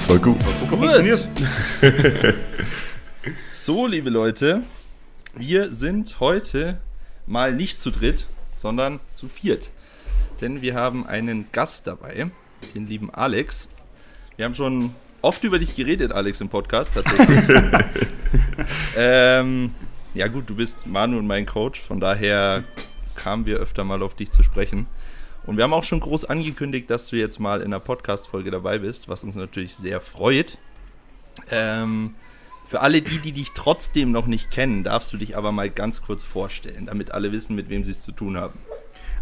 Das war gut. Gut. so, liebe Leute, wir sind heute mal nicht zu dritt, sondern zu viert. Denn wir haben einen Gast dabei, den lieben Alex. Wir haben schon oft über dich geredet, Alex, im Podcast tatsächlich. ähm, ja gut, du bist Manu und mein Coach, von daher kamen wir öfter mal auf dich zu sprechen. Und wir haben auch schon groß angekündigt, dass du jetzt mal in einer Podcast-Folge dabei bist, was uns natürlich sehr freut. Ähm, für alle die, die dich trotzdem noch nicht kennen, darfst du dich aber mal ganz kurz vorstellen, damit alle wissen, mit wem sie es zu tun haben.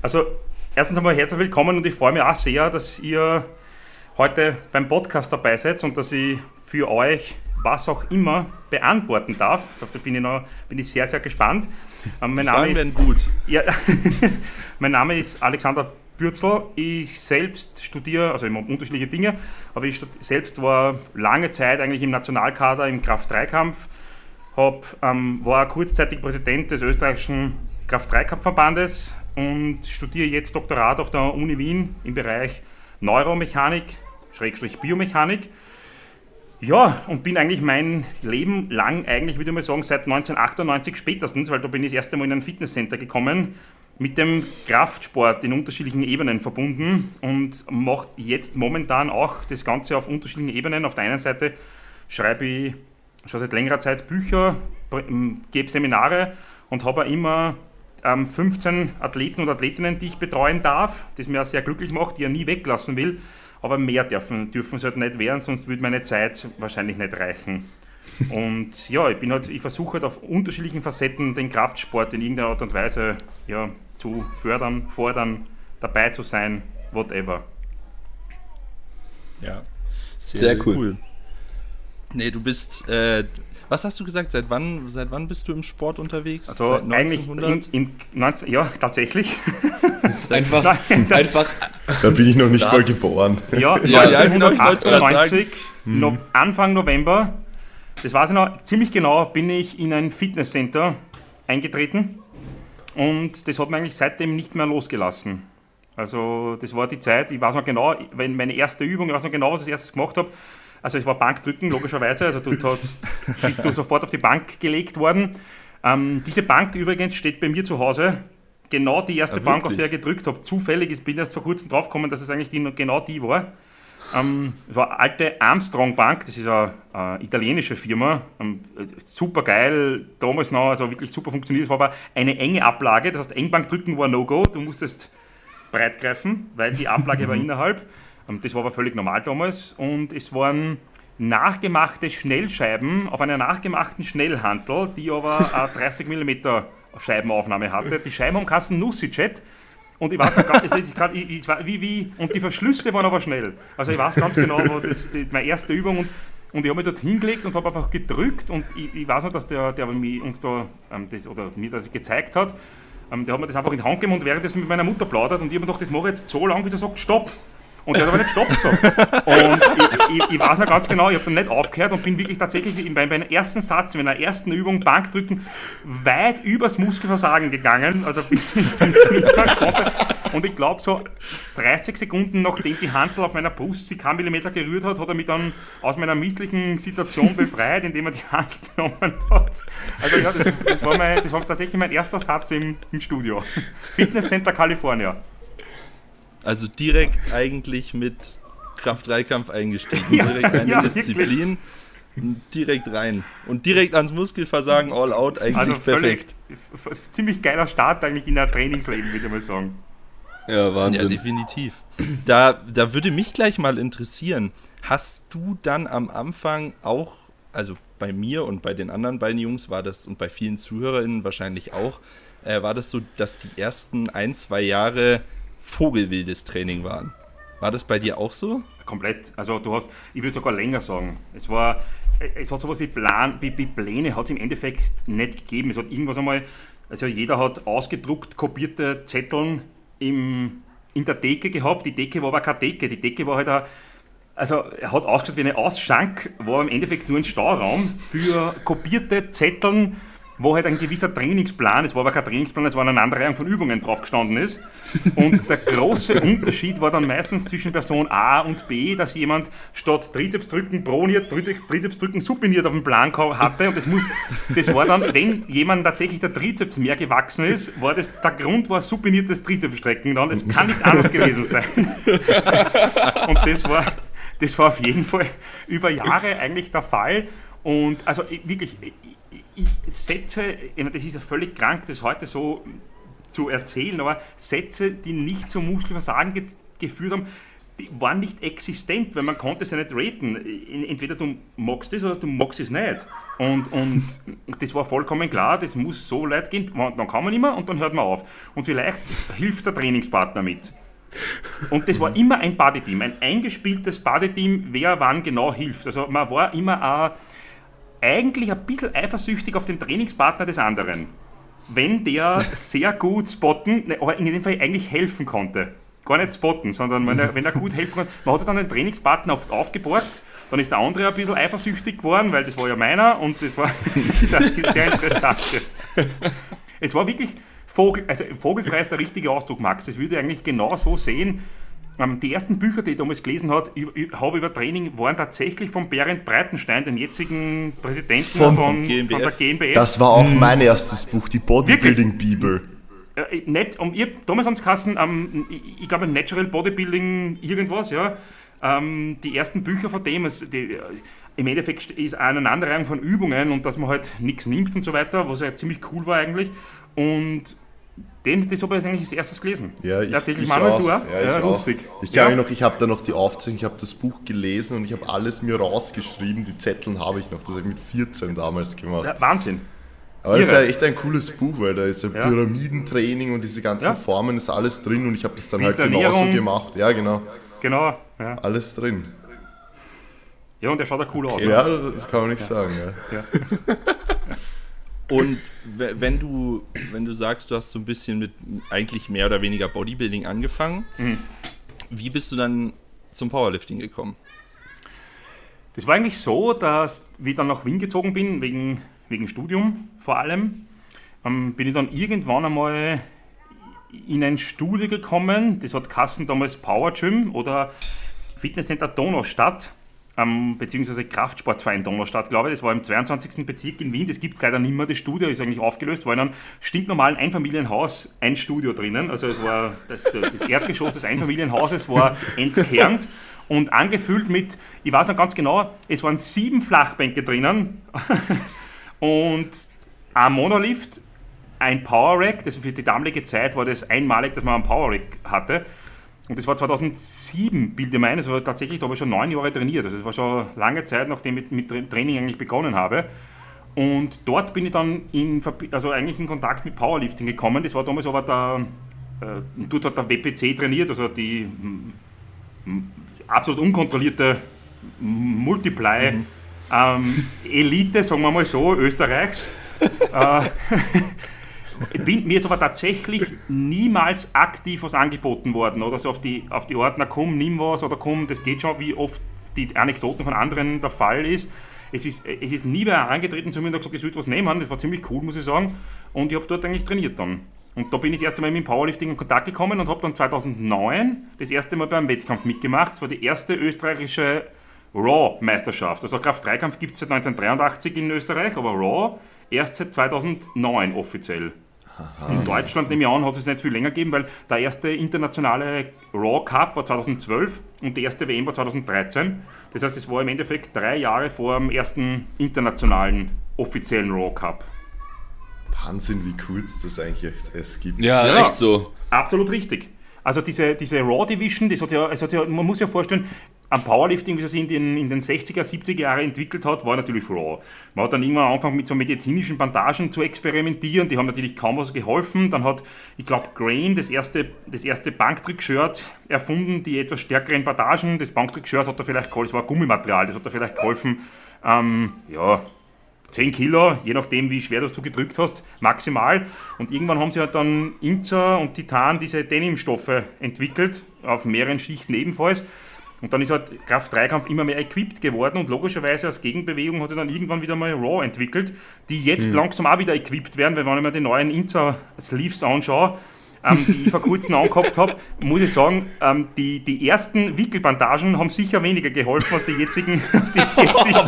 Also, erstens einmal herzlich willkommen und ich freue mich auch sehr, dass ihr heute beim Podcast dabei seid und dass ich für euch was auch immer beantworten darf. Auf bin ich, noch, bin ich sehr, sehr gespannt. Ähm, mein Name ist, gut. Ja, mein Name ist Alexander Bürzel. Ich selbst studiere, also immer unterschiedliche Dinge, aber ich selbst war lange Zeit eigentlich im Nationalkader im Kraft-3-Kampf, ähm, war kurzzeitig Präsident des österreichischen Kraft-3-Kampfverbandes und studiere jetzt Doktorat auf der Uni Wien im Bereich Neuromechanik, Schrägstrich Biomechanik. Ja, und bin eigentlich mein Leben lang, eigentlich würde ich mal sagen, seit 1998 spätestens, weil da bin ich das erste Mal in ein Fitnesscenter gekommen, mit dem Kraftsport in unterschiedlichen Ebenen verbunden und mache jetzt momentan auch das Ganze auf unterschiedlichen Ebenen. Auf der einen Seite schreibe ich schon seit längerer Zeit Bücher, gebe Seminare und habe immer ähm, 15 Athleten und Athletinnen, die ich betreuen darf, das mir auch sehr glücklich macht, die ich nie weglassen will. Aber mehr dürfen, dürfen es halt nicht werden, sonst würde meine Zeit wahrscheinlich nicht reichen. Und ja, ich bin halt, ich versuche halt auf unterschiedlichen Facetten den Kraftsport in irgendeiner Art und Weise ja, zu fördern, fordern, dabei zu sein, whatever. Ja, sehr, sehr cool. cool. Nee, du bist, äh, was hast du gesagt, seit wann, seit wann bist du im Sport unterwegs? Also seit 1900? eigentlich in, in 19, ja, tatsächlich. einfach, einfach. Da bin ich noch nicht mal geboren. Ja, ja 1998, ja, Anfang November das weiß ich noch, ziemlich genau bin ich in ein Fitnesscenter eingetreten und das hat mich eigentlich seitdem nicht mehr losgelassen. Also das war die Zeit, ich weiß noch genau, wenn meine erste Übung, ich weiß noch genau, was ich als erstes gemacht habe. Also es war Bankdrücken, logischerweise, also du hast, bist du sofort auf die Bank gelegt worden. Ähm, diese Bank übrigens steht bei mir zu Hause, genau die erste ja, Bank, auf der ich gedrückt habe. Zufällig, ich bin erst vor kurzem draufgekommen, dass es eigentlich die, genau die war. Ähm, es war eine alte Armstrong Bank, das ist eine, eine italienische Firma, ähm, super geil, damals noch, also wirklich super funktioniert. Es war aber eine enge Ablage, das heißt, Engbank drücken war No-Go, du musstest breit greifen, weil die Ablage war innerhalb. Ähm, das war aber völlig normal damals und es waren nachgemachte Schnellscheiben auf einer nachgemachten Schnellhantel, die aber eine 30 mm Scheibenaufnahme hatte. Die Scheiben haben Kassen Nussijet und ich weiß grad, grad, ich, ich, wie, wie, und die Verschlüsse waren aber schnell. Also ich weiß ganz genau, wo das die, meine erste Übung und, und ich habe mich dort hingelegt und habe einfach gedrückt und ich, ich, weiß noch, dass der, der uns da ähm, das, oder mir das gezeigt hat, ähm, der hat mir das einfach in die Hand gegeben und währenddessen mit meiner Mutter plaudert und ich habe mir gedacht, das mache ich jetzt so lange, bis er sagt, stopp. Und der hat aber nicht Stopp gesagt. Und ich, ich, ich, weiß noch ganz genau, ich habe dann nicht aufgehört und bin wirklich tatsächlich bei meinem ersten Satz, in meiner ersten Übung Bankdrücken, weit übers Muskelversagen gegangen. Also bis mehr konnte. Und ich glaube, so 30 Sekunden nachdem die Handel auf meiner Brust sich kein Millimeter gerührt hat, hat er mich dann aus meiner misslichen Situation befreit, indem er die Hand genommen hat. Also ja, das, das, war, mein, das war tatsächlich mein erster Satz im, im Studio. Fitness Center California. Also direkt eigentlich mit Kraft-3-Kampf eingestiegen. Ja, direkt eine ja, Disziplin. Direkt rein. Und direkt ans Muskelversagen all out eigentlich also perfekt. ziemlich geiler Start eigentlich in der Trainingsleben, würde ich mal sagen. Ja, Wahnsinn. Ja, definitiv. Da, da würde mich gleich mal interessieren, hast du dann am Anfang auch, also bei mir und bei den anderen beiden Jungs war das und bei vielen ZuhörerInnen wahrscheinlich auch, äh, war das so, dass die ersten ein, zwei Jahre vogelwildes Training waren. War das bei dir auch so? Komplett. Also du hast, ich würde sogar länger sagen. Es war, es hat sowas wie, Plan, wie, wie Pläne hat es im Endeffekt nicht gegeben. Es hat irgendwas einmal, also jeder hat ausgedruckt, kopierte Zetteln im, in der Decke gehabt. Die Decke war aber keine Decke. Die Decke war halt ein, also er hat ausgeschaut wie eine Ausschank, war im Endeffekt nur ein Stauraum für kopierte Zetteln wo halt ein gewisser Trainingsplan, es war aber kein Trainingsplan, es war eine Aneinanderreihung von Übungen drauf gestanden ist. Und der große Unterschied war dann meistens zwischen Person A und B, dass jemand statt Trizepsdrücken proniert, Trizepsdrücken supiniert auf dem Plan hatte. Und das, muss, das war dann, wenn jemand tatsächlich der Trizeps mehr gewachsen ist, war das, der Grund war supiniertes Trizepsstrecken dann. Es kann nicht anders gewesen sein. Und das war, das war auf jeden Fall über Jahre eigentlich der Fall. Und also wirklich, Sätze, das ist ja völlig krank, das heute so zu erzählen, aber Sätze, die nicht zum Muskelversagen ge geführt haben, die waren nicht existent, weil man konnte es ja nicht raten. Entweder du magst es oder du magst es nicht. Und, und das war vollkommen klar, das muss so leid gehen, dann kann man immer und dann hört man auf. Und vielleicht hilft der Trainingspartner mit. Und das war immer ein Bodyteam, ein eingespieltes Bodyteam, wer wann genau hilft. Also man war immer ein eigentlich ein bisschen eifersüchtig auf den Trainingspartner des anderen. Wenn der sehr gut spotten, ne, aber in dem Fall eigentlich helfen konnte. Gar nicht spotten, sondern wenn er, wenn er gut helfen konnte. Man hat dann den Trainingspartner oft aufgeborgt, dann ist der andere ein bisschen eifersüchtig geworden, weil das war ja meiner und das war sehr interessant. Es war wirklich Vogel, also vogelfrei ist der richtige Ausdruck, Max. Das würde ich eigentlich genau so sehen. Ähm, die ersten Bücher, die ich damals gelesen habe über, über Training, waren tatsächlich von Berend Breitenstein, den jetzigen Präsidenten von, von, von der GmbF. Das war auch hm. mein erstes Buch, die Bodybuilding-Bibel. Äh, nicht, um, ihr, damals haben sie ähm, ich, ich glaube Natural Bodybuilding irgendwas, ja. Ähm, die ersten Bücher von dem, also die, äh, im Endeffekt ist eine Aneinanderreihung von Übungen und dass man halt nichts nimmt und so weiter, was ja ziemlich cool war eigentlich. Und den, das habe ich eigentlich als erstes gelesen. Ja, ich, Tatsächlich, ich Manuel, auch. du auch? Ja, ja, ich lustig. Auch. Ich ja. noch, ich habe da noch die Aufzeichnung, ich habe das Buch gelesen und ich habe alles mir rausgeschrieben. Die Zettel habe ich noch, das habe ich mit 14 damals gemacht. Ja, Wahnsinn. Aber Irre. das ist ja echt ein cooles Buch, weil da ist ja, ja. Pyramidentraining und diese ganzen Formen ist alles drin und ich habe das dann halt genauso gemacht. Ja, genau. Genau. Alles drin. Ja, und der schaut ja cool aus. Ja, ne? das kann man nicht sagen. Ja. Und wenn du, wenn du sagst, du hast so ein bisschen mit eigentlich mehr oder weniger Bodybuilding angefangen, mhm. wie bist du dann zum Powerlifting gekommen? Das war eigentlich so, dass, wie ich dann nach Wien gezogen bin, wegen, wegen Studium vor allem, ähm, bin ich dann irgendwann einmal in ein Studio gekommen, das hat Kassen damals Power Gym oder Fitnesscenter Donaustadt ähm, beziehungsweise Kraftsportverein Donaustadt, glaube ich. Das war im 22. Bezirk in Wien. Das gibt es leider nicht mehr. Das Studio ist eigentlich aufgelöst. War in einem stinknormalen Einfamilienhaus ein Studio drinnen. Also es war das, das Erdgeschoss des Einfamilienhauses war entkernt und angefüllt mit, ich weiß noch ganz genau, es waren sieben Flachbänke drinnen und ein Monolift, ein Power Rack, das für die damalige Zeit war das einmalig, dass man einen Power Rack hatte und das war 2007, bilde ich mein, also tatsächlich, da habe ich schon neun Jahre trainiert. Also das war schon lange Zeit, nachdem ich mit Training eigentlich begonnen habe. Und dort bin ich dann in, also eigentlich in Kontakt mit Powerlifting gekommen. Das war damals aber der, äh, dort hat der WPC trainiert, also die absolut unkontrollierte Multiply mhm. ähm, Elite, sagen wir mal so, Österreichs. äh, bin, mir ist aber tatsächlich niemals aktiv was angeboten worden oder so auf die, auf die na komm, nimm was oder komm, das geht schon, wie oft die Anekdoten von anderen der Fall ist. Es ist, es ist nie wer angetreten zu mir und gesagt, ich sollte was nehmen. Das war ziemlich cool, muss ich sagen. Und ich habe dort eigentlich trainiert dann. Und da bin ich das erste Mal mit dem Powerlifting in Kontakt gekommen und habe dann 2009 das erste Mal beim Wettkampf mitgemacht. Das war die erste österreichische Raw-Meisterschaft. Also Kraft-3-Kampf gibt es seit 1983 in Österreich, aber Raw erst seit 2009 offiziell. Aha. In Deutschland, nehme ich an, hat es nicht viel länger gegeben, weil der erste internationale Raw Cup war 2012 und die erste WM war 2013. Das heißt, es war im Endeffekt drei Jahre vor dem ersten internationalen offiziellen Raw Cup. Wahnsinn, wie kurz das eigentlich es gibt. Ja, ja echt so. Absolut richtig. Also diese, diese Raw Division, das hat ja, das hat ja, man muss ja vorstellen, am Powerlifting, wie es in den, in den 60er, 70er Jahren entwickelt hat, war natürlich Raw. Man hat dann irgendwann angefangen mit so medizinischen Bandagen zu experimentieren, die haben natürlich kaum was geholfen. Dann hat, ich glaube, Grain das erste, das erste Banktrick-Shirt erfunden, die etwas stärkeren Bandagen. Das Banktrick-Shirt hat da vielleicht geholfen, das war Gummimaterial, das hat da vielleicht geholfen, ähm, ja, 10 Kilo, je nachdem wie schwer du gedrückt hast, maximal. Und irgendwann haben sie halt dann Inzer und Titan diese Denimstoffe entwickelt, auf mehreren Schichten ebenfalls. Und dann ist halt Kraft-3-Kampf immer mehr equipped geworden und logischerweise als Gegenbewegung hat sich dann irgendwann wieder mal Raw entwickelt, die jetzt mhm. langsam auch wieder equipped werden, weil wenn ich mir die neuen Inter-Sleeves anschaue, ähm, die ich vor kurzem angehabt habe, muss ich sagen, ähm, die, die ersten Wickelbandagen haben sicher weniger geholfen als die jetzigen, als die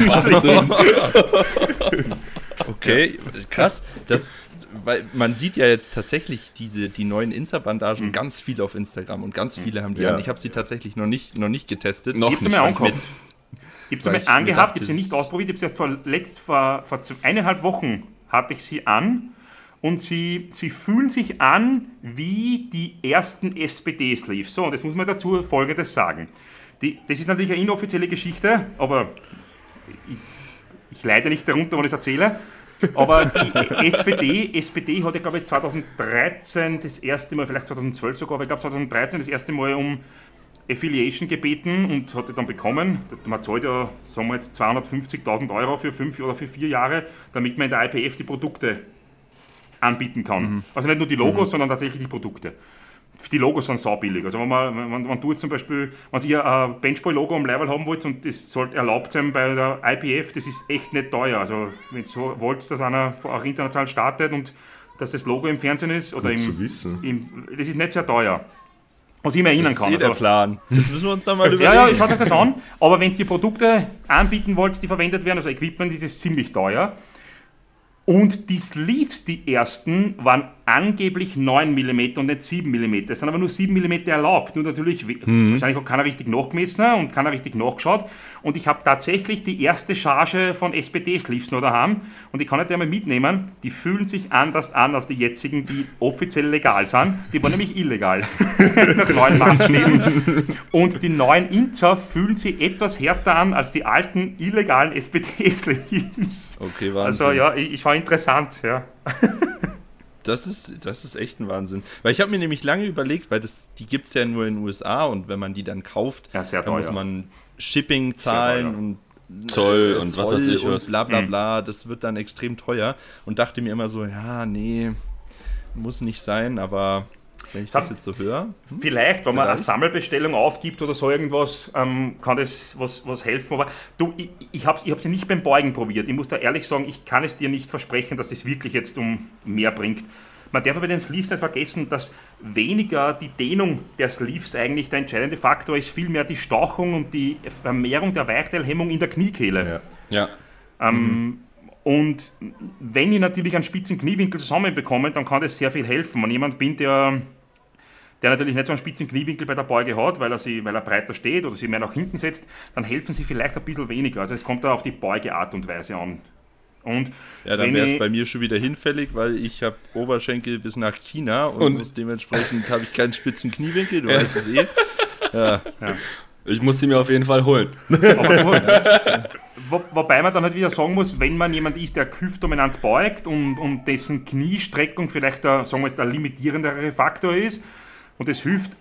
jetzigen Okay, krass. Das, weil man sieht ja jetzt tatsächlich diese, die neuen Insta-Bandagen mhm. ganz viel auf Instagram und ganz viele haben die ja. an. Ich habe sie tatsächlich noch nicht, noch nicht getestet. Noch nicht. Mir angehabt. Ich habe sie mir angehabt, ich habe sie nicht ausprobiert, ich habe sie erst vor, letzt, vor, vor eineinhalb Wochen hatte ich sie an und sie, sie fühlen sich an wie die ersten SPD-Sleeves. So, und jetzt muss man dazu Folgendes sagen. Die, das ist natürlich eine inoffizielle Geschichte, aber ich, ich leide nicht darunter, wenn ich es erzähle. Aber die SPD, SPD hat glaube ich, 2013 das erste Mal, vielleicht 2012 sogar, aber ich glaube 2013 das erste Mal um Affiliation gebeten und hat dann bekommen. Man zahlt ja, sagen wir jetzt, 250.000 Euro für fünf oder für vier Jahre, damit man in der IPF die Produkte anbieten kann. Mhm. Also nicht nur die Logos, mhm. sondern tatsächlich die Produkte die Logos sind saubillig. Also wenn man, wenn, wenn du jetzt zum Beispiel, wenn ihr ein Benchboy-Logo am Level haben wollt und das sollte erlaubt sein bei der IPF, das ist echt nicht teuer. Also wenn ihr so wollt, dass einer auch international startet und dass das Logo im Fernsehen ist oder Gut im, zu wissen. Im, das ist nicht sehr teuer. Was ich mir erinnern kann. Das ist eh der also, Plan. Das müssen wir uns dann mal überlegen. Ja, ja, schaut euch das an. Aber wenn ihr Produkte anbieten wollt, die verwendet werden, also Equipment, ist es ziemlich teuer. Und die Sleeves, die ersten, waren angeblich 9 mm und nicht 7 mm. Es sind aber nur 7 mm erlaubt. Nur natürlich, mhm. wahrscheinlich hat keiner richtig nachgemessen und keiner richtig nachgeschaut. Und ich habe tatsächlich die erste Charge von SPD-Sleeves noch daheim. Und ich kann nicht einmal mitnehmen. Die fühlen sich anders an als die jetzigen, die offiziell legal sind. Die waren nämlich illegal. Nach neuen Maßstäben. Und die neuen Inzer fühlen sich etwas härter an als die alten illegalen SPD-Sleeves. Okay, Wahnsinn. Also ja, ich, ich war interessant, ja. Das ist, das ist echt ein Wahnsinn. Weil ich habe mir nämlich lange überlegt, weil das, die gibt es ja nur in den USA und wenn man die dann kauft, ja, dann muss man Shipping zahlen und Zoll und Zoll was weiß ich was. bla bla mhm. bla. Das wird dann extrem teuer und dachte mir immer so, ja, nee, muss nicht sein, aber wenn ich das, jetzt so höre. Hm? Vielleicht, wenn man eine Sammelbestellung aufgibt oder so irgendwas, ähm, kann das was, was helfen. Aber du, ich, ich habe ich ja nicht beim Beugen probiert. Ich muss da ehrlich sagen, ich kann es dir nicht versprechen, dass das wirklich jetzt um mehr bringt. Man darf aber den Sleeves nicht vergessen, dass weniger die Dehnung der Sleeves eigentlich der entscheidende Faktor ist, vielmehr die Stauchung und die Vermehrung der Weichteilhemmung in der Kniekehle. Ja. ja. Ähm, mhm. Und wenn ich natürlich einen spitzen Kniewinkel zusammenbekomme, dann kann das sehr viel helfen. Wenn jemand bin, der der natürlich nicht so einen spitzen Kniewinkel bei der Beuge hat, weil er, sie, weil er breiter steht oder sie mehr nach hinten setzt, dann helfen sie vielleicht ein bisschen weniger. Also es kommt da auf die Beugeart und Weise an. Und ja, dann wäre es bei mir schon wieder hinfällig, weil ich habe Oberschenkel bis nach China und, und dementsprechend habe ich keinen spitzen Kniewinkel, du weißt es eh. Ja. ja. Ich muss sie mir auf jeden Fall holen. Wo, wobei man dann halt wieder sagen muss, wenn man jemand ist, der hüftdominant beugt und, und dessen Kniestreckung vielleicht der, sagen wir, der limitierendere Faktor ist, und es hilft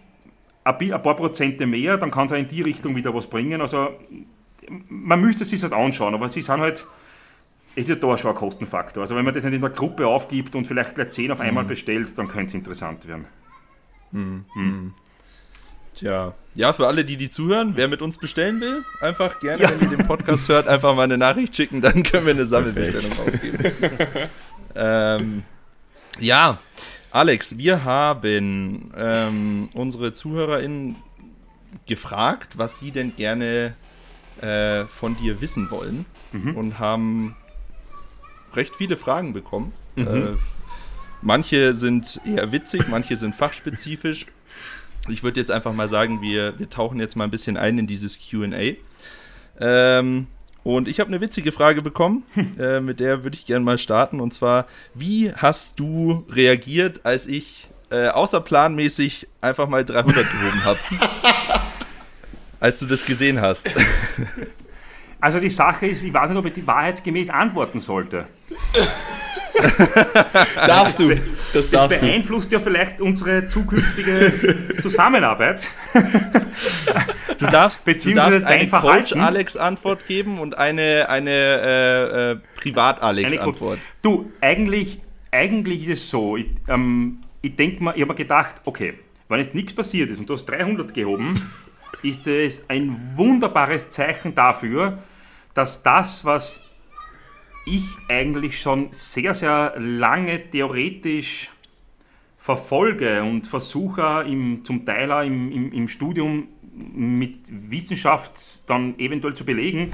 ein paar Prozente mehr, dann kann es auch in die Richtung wieder was bringen. Also man müsste es sich halt anschauen, aber sie sind halt, es ist ja da schon ein Kostenfaktor. Also wenn man das nicht in der Gruppe aufgibt und vielleicht gleich 10 auf einmal mhm. bestellt, dann könnte es interessant werden. Mhm. Mhm. Tja, ja, für alle, die die zuhören, wer mit uns bestellen will, einfach gerne, ja. wenn ihr den Podcast hört, einfach mal eine Nachricht schicken, dann können wir eine Sammelbestellung aufgeben. ähm, ja, Alex, wir haben ähm, unsere ZuhörerInnen gefragt, was sie denn gerne äh, von dir wissen wollen mhm. und haben recht viele Fragen bekommen. Mhm. Äh, manche sind eher witzig, manche sind fachspezifisch. Ich würde jetzt einfach mal sagen, wir, wir tauchen jetzt mal ein bisschen ein in dieses QA. Ähm, und ich habe eine witzige Frage bekommen, äh, mit der würde ich gerne mal starten. Und zwar, wie hast du reagiert, als ich äh, außerplanmäßig einfach mal 300 gehoben habe? als du das gesehen hast. Also die Sache ist, ich weiß nicht, ob ich die wahrheitsgemäß antworten sollte. darfst du. Das, das beeinflusst du. ja vielleicht unsere zukünftige Zusammenarbeit. Du darfst, du darfst eine Coach-Alex-Antwort geben und eine, eine äh, äh, Privat-Alex-Antwort. Du, eigentlich, eigentlich ist es so, ich, ähm, ich denke mal, ich habe mir gedacht, okay, wenn jetzt nichts passiert ist und du hast 300 gehoben, ist es ein wunderbares Zeichen dafür, dass das, was ich eigentlich schon sehr, sehr lange theoretisch verfolge und versuche im, zum Teil auch im, im, im Studium mit Wissenschaft dann eventuell zu belegen,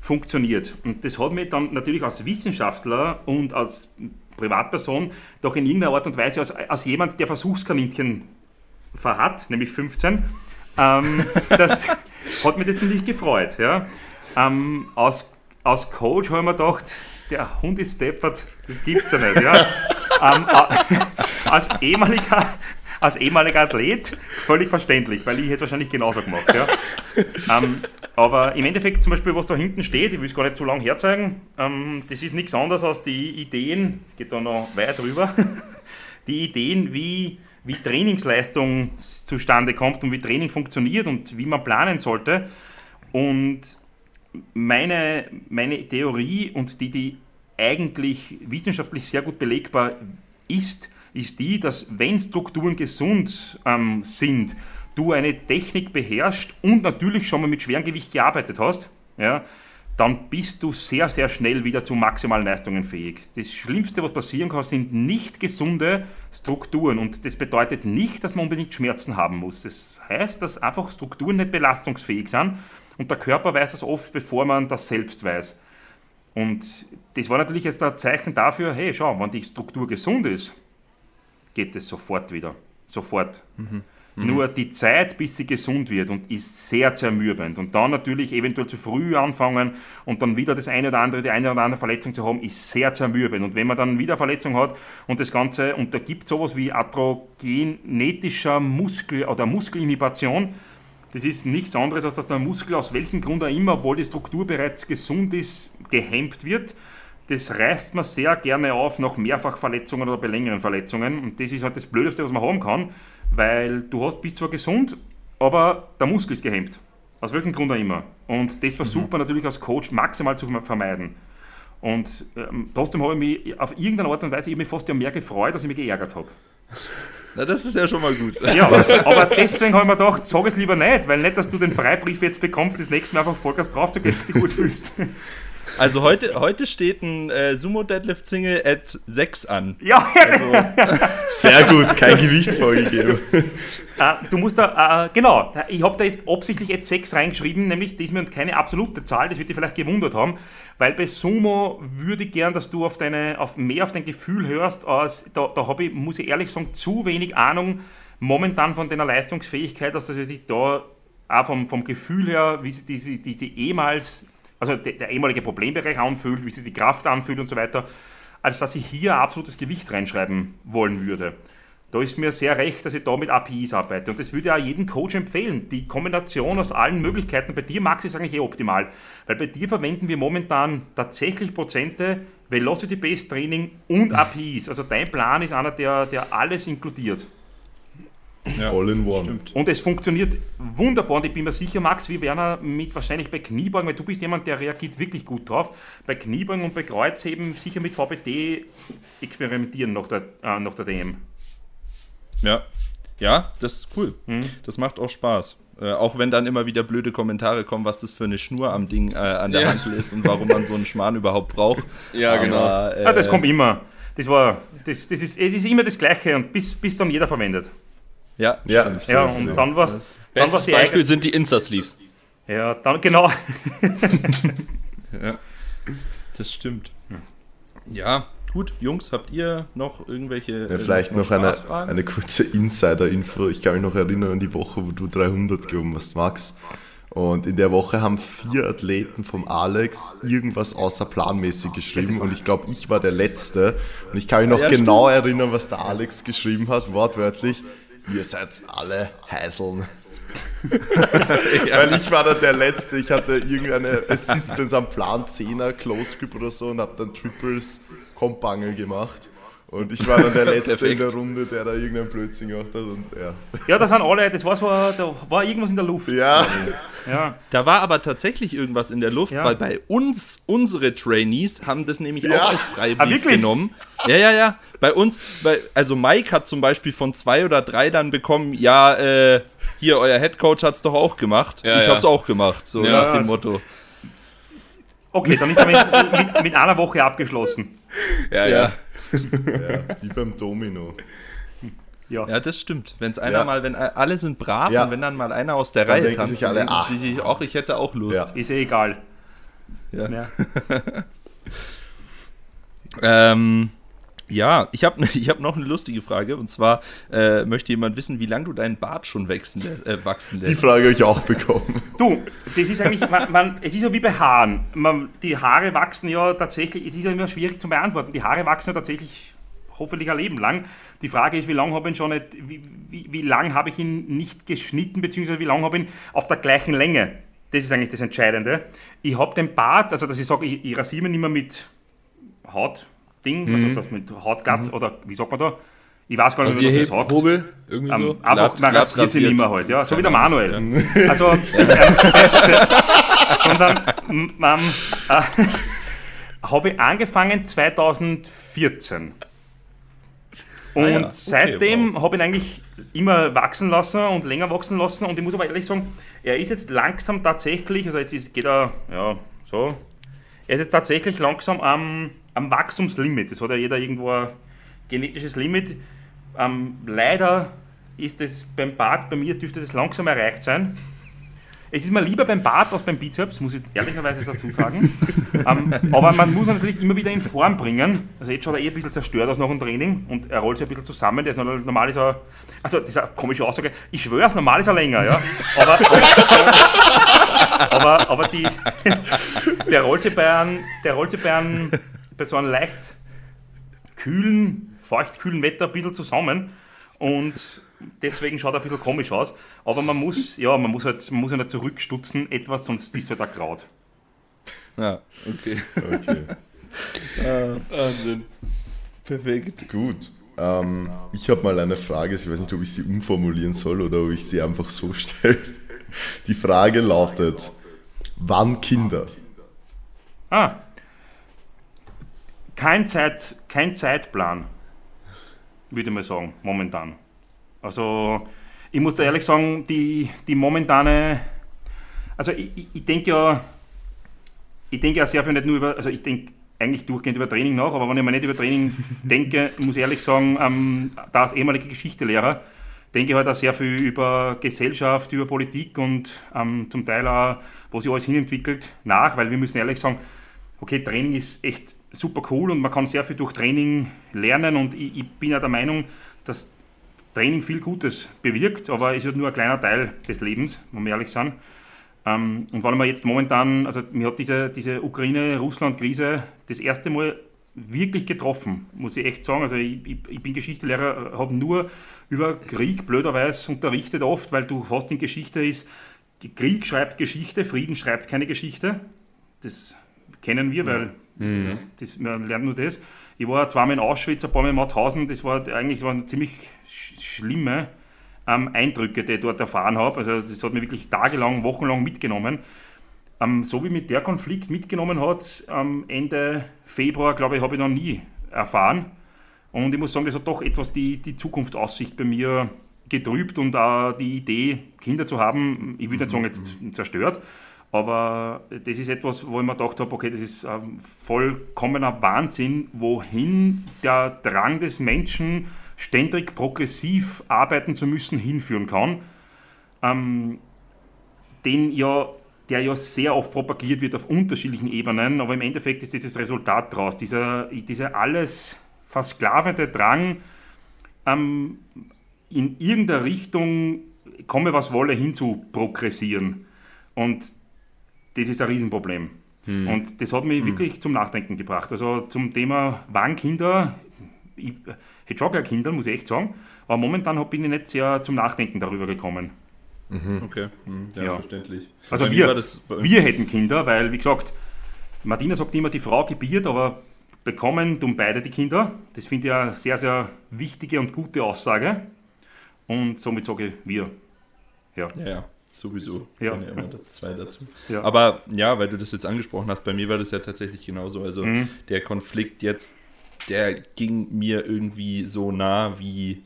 funktioniert. Und das hat mich dann natürlich als Wissenschaftler und als Privatperson doch in irgendeiner Art und Weise als, als jemand, der Versuchskaninchen verhat, nämlich 15, ähm, das hat mich das natürlich gefreut. Ja. Ähm, als, als Coach habe ich mir gedacht, der Hund ist deppert, das gibt's ja nicht. Ja. ähm, als, ehemaliger, als ehemaliger Athlet völlig verständlich, weil ich hätte wahrscheinlich genauso gemacht. Ja. Ähm, aber im Endeffekt zum Beispiel, was da hinten steht, ich will es gar nicht zu lang herzeigen, ähm, das ist nichts anderes als die Ideen, es geht da noch weit drüber, die Ideen, wie, wie Trainingsleistung zustande kommt und wie Training funktioniert und wie man planen sollte. Und meine, meine Theorie und die, die eigentlich wissenschaftlich sehr gut belegbar ist, ist die, dass wenn Strukturen gesund ähm, sind, du eine Technik beherrschst und natürlich schon mal mit schwerem Gewicht gearbeitet hast, ja, dann bist du sehr, sehr schnell wieder zu maximalen Leistungen fähig. Das Schlimmste, was passieren kann, sind nicht gesunde Strukturen. Und das bedeutet nicht, dass man unbedingt Schmerzen haben muss. Das heißt, dass einfach Strukturen nicht belastungsfähig sind und der Körper weiß das oft, bevor man das selbst weiß. Und das war natürlich jetzt ein Zeichen dafür, hey, schau, wenn die Struktur gesund ist, geht es sofort wieder. Sofort. Mhm. Mhm. Nur die Zeit, bis sie gesund wird und ist sehr zermürbend. Und dann natürlich eventuell zu früh anfangen und dann wieder das eine oder andere, die eine oder andere Verletzung zu haben, ist sehr zermürbend. Und wenn man dann wieder Verletzung hat und das Ganze, und da gibt es sowas wie atrogenetischer Muskel oder Muskelinhibition, das ist nichts anderes, als dass der Muskel aus welchem Grund auch immer, obwohl die Struktur bereits gesund ist, gehemmt wird. Das reißt man sehr gerne auf nach Mehrfachverletzungen oder bei längeren Verletzungen. Und das ist halt das Blödeste, was man haben kann, weil du hast, bist zwar gesund, aber der Muskel ist gehemmt. Aus welchem Grund auch immer. Und das versucht mhm. man natürlich als Coach maximal zu vermeiden. Und ähm, trotzdem habe ich mich auf irgendeine Art und Weise ich mich fast ja mehr gefreut, als ich mich geärgert habe. Na, das ist ja schon mal gut. Ja, aber deswegen habe ich mir gedacht, sag es lieber nicht, weil nicht, dass du den Freibrief jetzt bekommst, das nächste Mal einfach Vollgas drauf zu gehen, dass du dich gut fühlst. Also heute, heute steht ein äh, Sumo Deadlift Single at 6 an. Ja, also. sehr gut, kein Gewicht vorgegeben. äh, du musst da, äh, genau, ich habe da jetzt absichtlich at 6 reingeschrieben, nämlich das ist mir keine absolute Zahl, das wird dir vielleicht gewundert haben, weil bei Sumo würde ich gern, dass du auf deine, auf mehr auf dein Gefühl hörst, als da, da habe ich, muss ich ehrlich sagen, zu wenig Ahnung momentan von deiner Leistungsfähigkeit, dass ich dich da auch vom, vom Gefühl her, wie sie die, die, die ehemals also der, der ehemalige Problembereich anfühlt, wie sich die Kraft anfühlt und so weiter, als dass ich hier absolutes Gewicht reinschreiben wollen würde. Da ist mir sehr recht, dass ich da mit APIs arbeite. Und das würde ja jedem Coach empfehlen. Die Kombination aus allen Möglichkeiten, bei dir, Max, ist eigentlich eh optimal. Weil bei dir verwenden wir momentan tatsächlich Prozente Velocity-Based Training und APIs. Also dein Plan ist einer, der, der alles inkludiert. Ja, All in one. Stimmt. Und es funktioniert wunderbar. Und ich bin mir sicher, Max, wir werden mit wahrscheinlich bei Kniebeugen, weil du bist jemand, der reagiert wirklich gut drauf, bei Kniebeugen und bei Kreuzheben sicher mit VBT experimentieren nach der, äh, nach der DM. Ja, ja, das ist cool. Mhm. Das macht auch Spaß. Äh, auch wenn dann immer wieder blöde Kommentare kommen, was das für eine Schnur am Ding äh, an der ja. Handel ist und warum man so einen Schmarrn überhaupt braucht. Ja, Aber, genau. Äh, ah, das kommt immer. Das, war, das, das, ist, das ist immer das Gleiche und bis, bis dann jeder verwendet. Ja, ja, ja und dann was. Bestes was Beispiel sind die Insta-Sleeves. Ja, dann genau. ja, das stimmt. Ja, gut, Jungs, habt ihr noch irgendwelche. Ja, vielleicht noch eine, eine kurze Insider-Info. Ich kann mich noch erinnern an die Woche, wo du 300 gehoben hast, Max. Und in der Woche haben vier Athleten vom Alex irgendwas außerplanmäßig geschrieben und ich glaube, ich war der Letzte. Und ich kann mich noch ja, genau stimmt. erinnern, was der Alex geschrieben hat, wortwörtlich ihr seid alle Heiseln. ja. Weil ich war dann der Letzte, ich hatte irgendeine Assistance am Plan 10er, Close Grip oder so und habe dann Triples Kompangel gemacht. Und ich war dann der Letzte in der Runde, der da irgendeinen Blödsinn gemacht hat. Und, ja. ja, das sind alle, das war so, da war irgendwas in der Luft. Ja. Ja. Da war aber tatsächlich irgendwas in der Luft, ja. weil bei uns, unsere Trainees haben das nämlich ja. auch als Freibrief ah, genommen. Ja, ja, ja. Bei uns, bei, also Mike hat zum Beispiel von zwei oder drei dann bekommen, ja, äh, hier, euer Headcoach hat es doch auch gemacht. Ja, ich ja. hab's auch gemacht, so nach dem Motto. Okay, dann ist er mit, mit, mit einer Woche abgeschlossen. Ja, ja. Ja. wie beim Domino. Ja. ja, das stimmt. Wenn es einer ja. mal, wenn alle sind brav ja. und wenn dann mal einer aus der dann Reihe tanzt, sich alle, ach. sich auch, ich hätte auch Lust. Ist eh egal. Ja. ähm, ja, ich habe ich hab noch eine lustige Frage und zwar äh, möchte jemand wissen, wie lange du deinen Bart schon wachsen, äh, wachsen lässt. Die Frage habe ich auch bekommen. Du, das ist eigentlich, man, man, es ist ja wie bei Haaren. Man, die Haare wachsen ja tatsächlich, es ist ja immer schwierig zu beantworten. Die Haare wachsen ja tatsächlich hoffentlich ein Leben lang. Die Frage ist, wie lange habe ich ihn schon nicht, wie, wie, wie lange habe ich ihn nicht geschnitten, beziehungsweise wie lange habe ich ihn auf der gleichen Länge. Das ist eigentlich das Entscheidende. Ich habe den Bart, also dass ich sage, ich, ich rasiere ihn immer mit Hautding, also mhm. also das mit Hautglatt mhm. oder wie sagt man da? Ich weiß gar nicht, wie man das sagt. Hobel, irgendwie so. Einfach, man rasiert sie nicht mehr halt, ja. So wie der Manuel. Ja. Also, äh, sondern ähm, äh, habe ich angefangen 2014. Und ah ja, okay, seitdem wow. habe ich ihn eigentlich immer wachsen lassen und länger wachsen lassen. Und ich muss aber ehrlich sagen, er ist jetzt langsam tatsächlich, also jetzt ist, geht er, ja, so. Er ist jetzt tatsächlich langsam am, am Wachstumslimit. Das hat ja jeder irgendwo ein genetisches Limit. Ähm, leider ist es beim Bart, bei mir dürfte das langsam erreicht sein. Es ist mir lieber beim Bart als beim Bizeps, muss ich ehrlicherweise dazu sagen. ähm, aber man muss natürlich immer wieder in Form bringen. Also jetzt schaut er eh ein bisschen zerstört aus nach dem Training und er rollt sich ein bisschen zusammen. Der ist normal ist er, also das ist eine komische Aussage. Ich schwöre es, normal ist er länger, ja. Aber, aber, aber, aber die, der rollt sich bei einem, der rollt sich bei, einem, bei so einem leicht kühlen, feuchtkühlen Wetter ein bisschen zusammen. Und deswegen schaut er ein bisschen komisch aus. Aber man muss, ja, man muss halt, man muss halt zurückstutzen, etwas, sonst ist halt ein Kraut. Ja, okay. okay. ah, Wahnsinn. Perfekt. Gut. Ähm, ich habe mal eine Frage, ich weiß nicht, ob ich sie umformulieren soll oder ob ich sie einfach so stelle. Die Frage lautet: Wann Kinder? Ah. Kein, Zeit, kein Zeitplan, würde ich mal sagen, momentan. Also ich muss da ehrlich sagen, die, die momentane, also ich, ich, ich denke ja, ich denke ja sehr viel nicht nur über, also ich denke eigentlich durchgehend über Training nach, aber wenn ich mir nicht über Training denke, muss ich ehrlich sagen, ähm, da als ehemaliger Geschichtelehrer, denke ich halt auch sehr viel über Gesellschaft, über Politik und ähm, zum Teil auch, wo sich alles hinentwickelt, nach, weil wir müssen ehrlich sagen, okay, Training ist echt super cool und man kann sehr viel durch Training lernen und ich, ich bin ja der Meinung, dass Training viel Gutes bewirkt, aber es ist nur ein kleiner Teil des Lebens, wenn wir ehrlich sind. Ähm, und weil man jetzt momentan, also mir hat diese, diese Ukraine-Russland-Krise das erste Mal wirklich getroffen, muss ich echt sagen. Also ich, ich, ich bin Geschichtslehrer, habe nur über Krieg blöderweise unterrichtet oft, weil du fast in Geschichte ist, Krieg schreibt Geschichte, Frieden schreibt keine Geschichte. Das kennen wir, weil mhm. das, das, man lernt nur das. Ich war zweimal in Auschwitz, ein paar Mal in Mauthausen, das war eigentlich waren ziemlich schlimme ähm, Eindrücke, die ich dort erfahren habe. Also das hat mich wirklich tagelang, wochenlang mitgenommen. Ähm, so wie mit der Konflikt mitgenommen hat, ähm, Ende Februar, glaube ich, habe ich noch nie erfahren. Und ich muss sagen, das hat doch etwas die, die Zukunftsaussicht bei mir getrübt und auch die Idee, Kinder zu haben, ich will nicht sagen jetzt mhm. zerstört, aber das ist etwas, wo ich mir gedacht habe, okay, das ist ein vollkommener Wahnsinn, wohin der Drang des Menschen, ständig progressiv arbeiten zu müssen, hinführen kann, ähm, den ja, der ja sehr oft propagiert wird auf unterschiedlichen Ebenen, aber im Endeffekt ist dieses Resultat daraus, dieser, dieser alles versklavende Drang, ähm, in irgendeiner Richtung, komme was wolle, hin zu progressieren. Und das ist ein Riesenproblem. Hm. Und das hat mich hm. wirklich zum Nachdenken gebracht. Also zum Thema, wann Kinder, ich hätte schon gerne Kinder, muss ich echt sagen, aber momentan bin ich nicht sehr zum Nachdenken darüber gekommen. Mhm. Okay, mhm. Ja, ja, verständlich. Also wir, wir hätten Kinder, weil, wie gesagt, Martina sagt immer, die Frau gebiert, aber bekommen tun beide die Kinder. Das finde ich eine sehr, sehr wichtige und gute Aussage. Und somit sage ich wir. Ja. ja, ja. Sowieso. Ja. ja immer zwei dazu. Ja. Aber ja, weil du das jetzt angesprochen hast, bei mir war das ja tatsächlich genauso. Also mhm. der Konflikt jetzt, der ging mir irgendwie so nah wie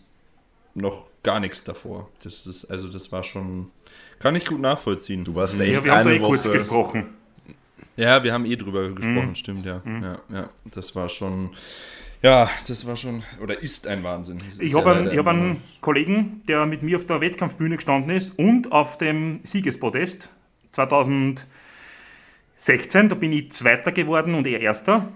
noch gar nichts davor. Das ist, also das war schon, kann ich gut nachvollziehen. Du warst echt ja, wir haben eine eh Woche... kurz gesprochen. Ja, wir haben eh drüber gesprochen, mhm. stimmt, ja. Mhm. ja. Ja, das war schon, ja, das war schon, oder ist ein Wahnsinn. Ich habe einen, hab einen Kollegen, der mit mir auf der Wettkampfbühne gestanden ist und auf dem Siegespodest 2016, da bin ich Zweiter geworden und er Erster.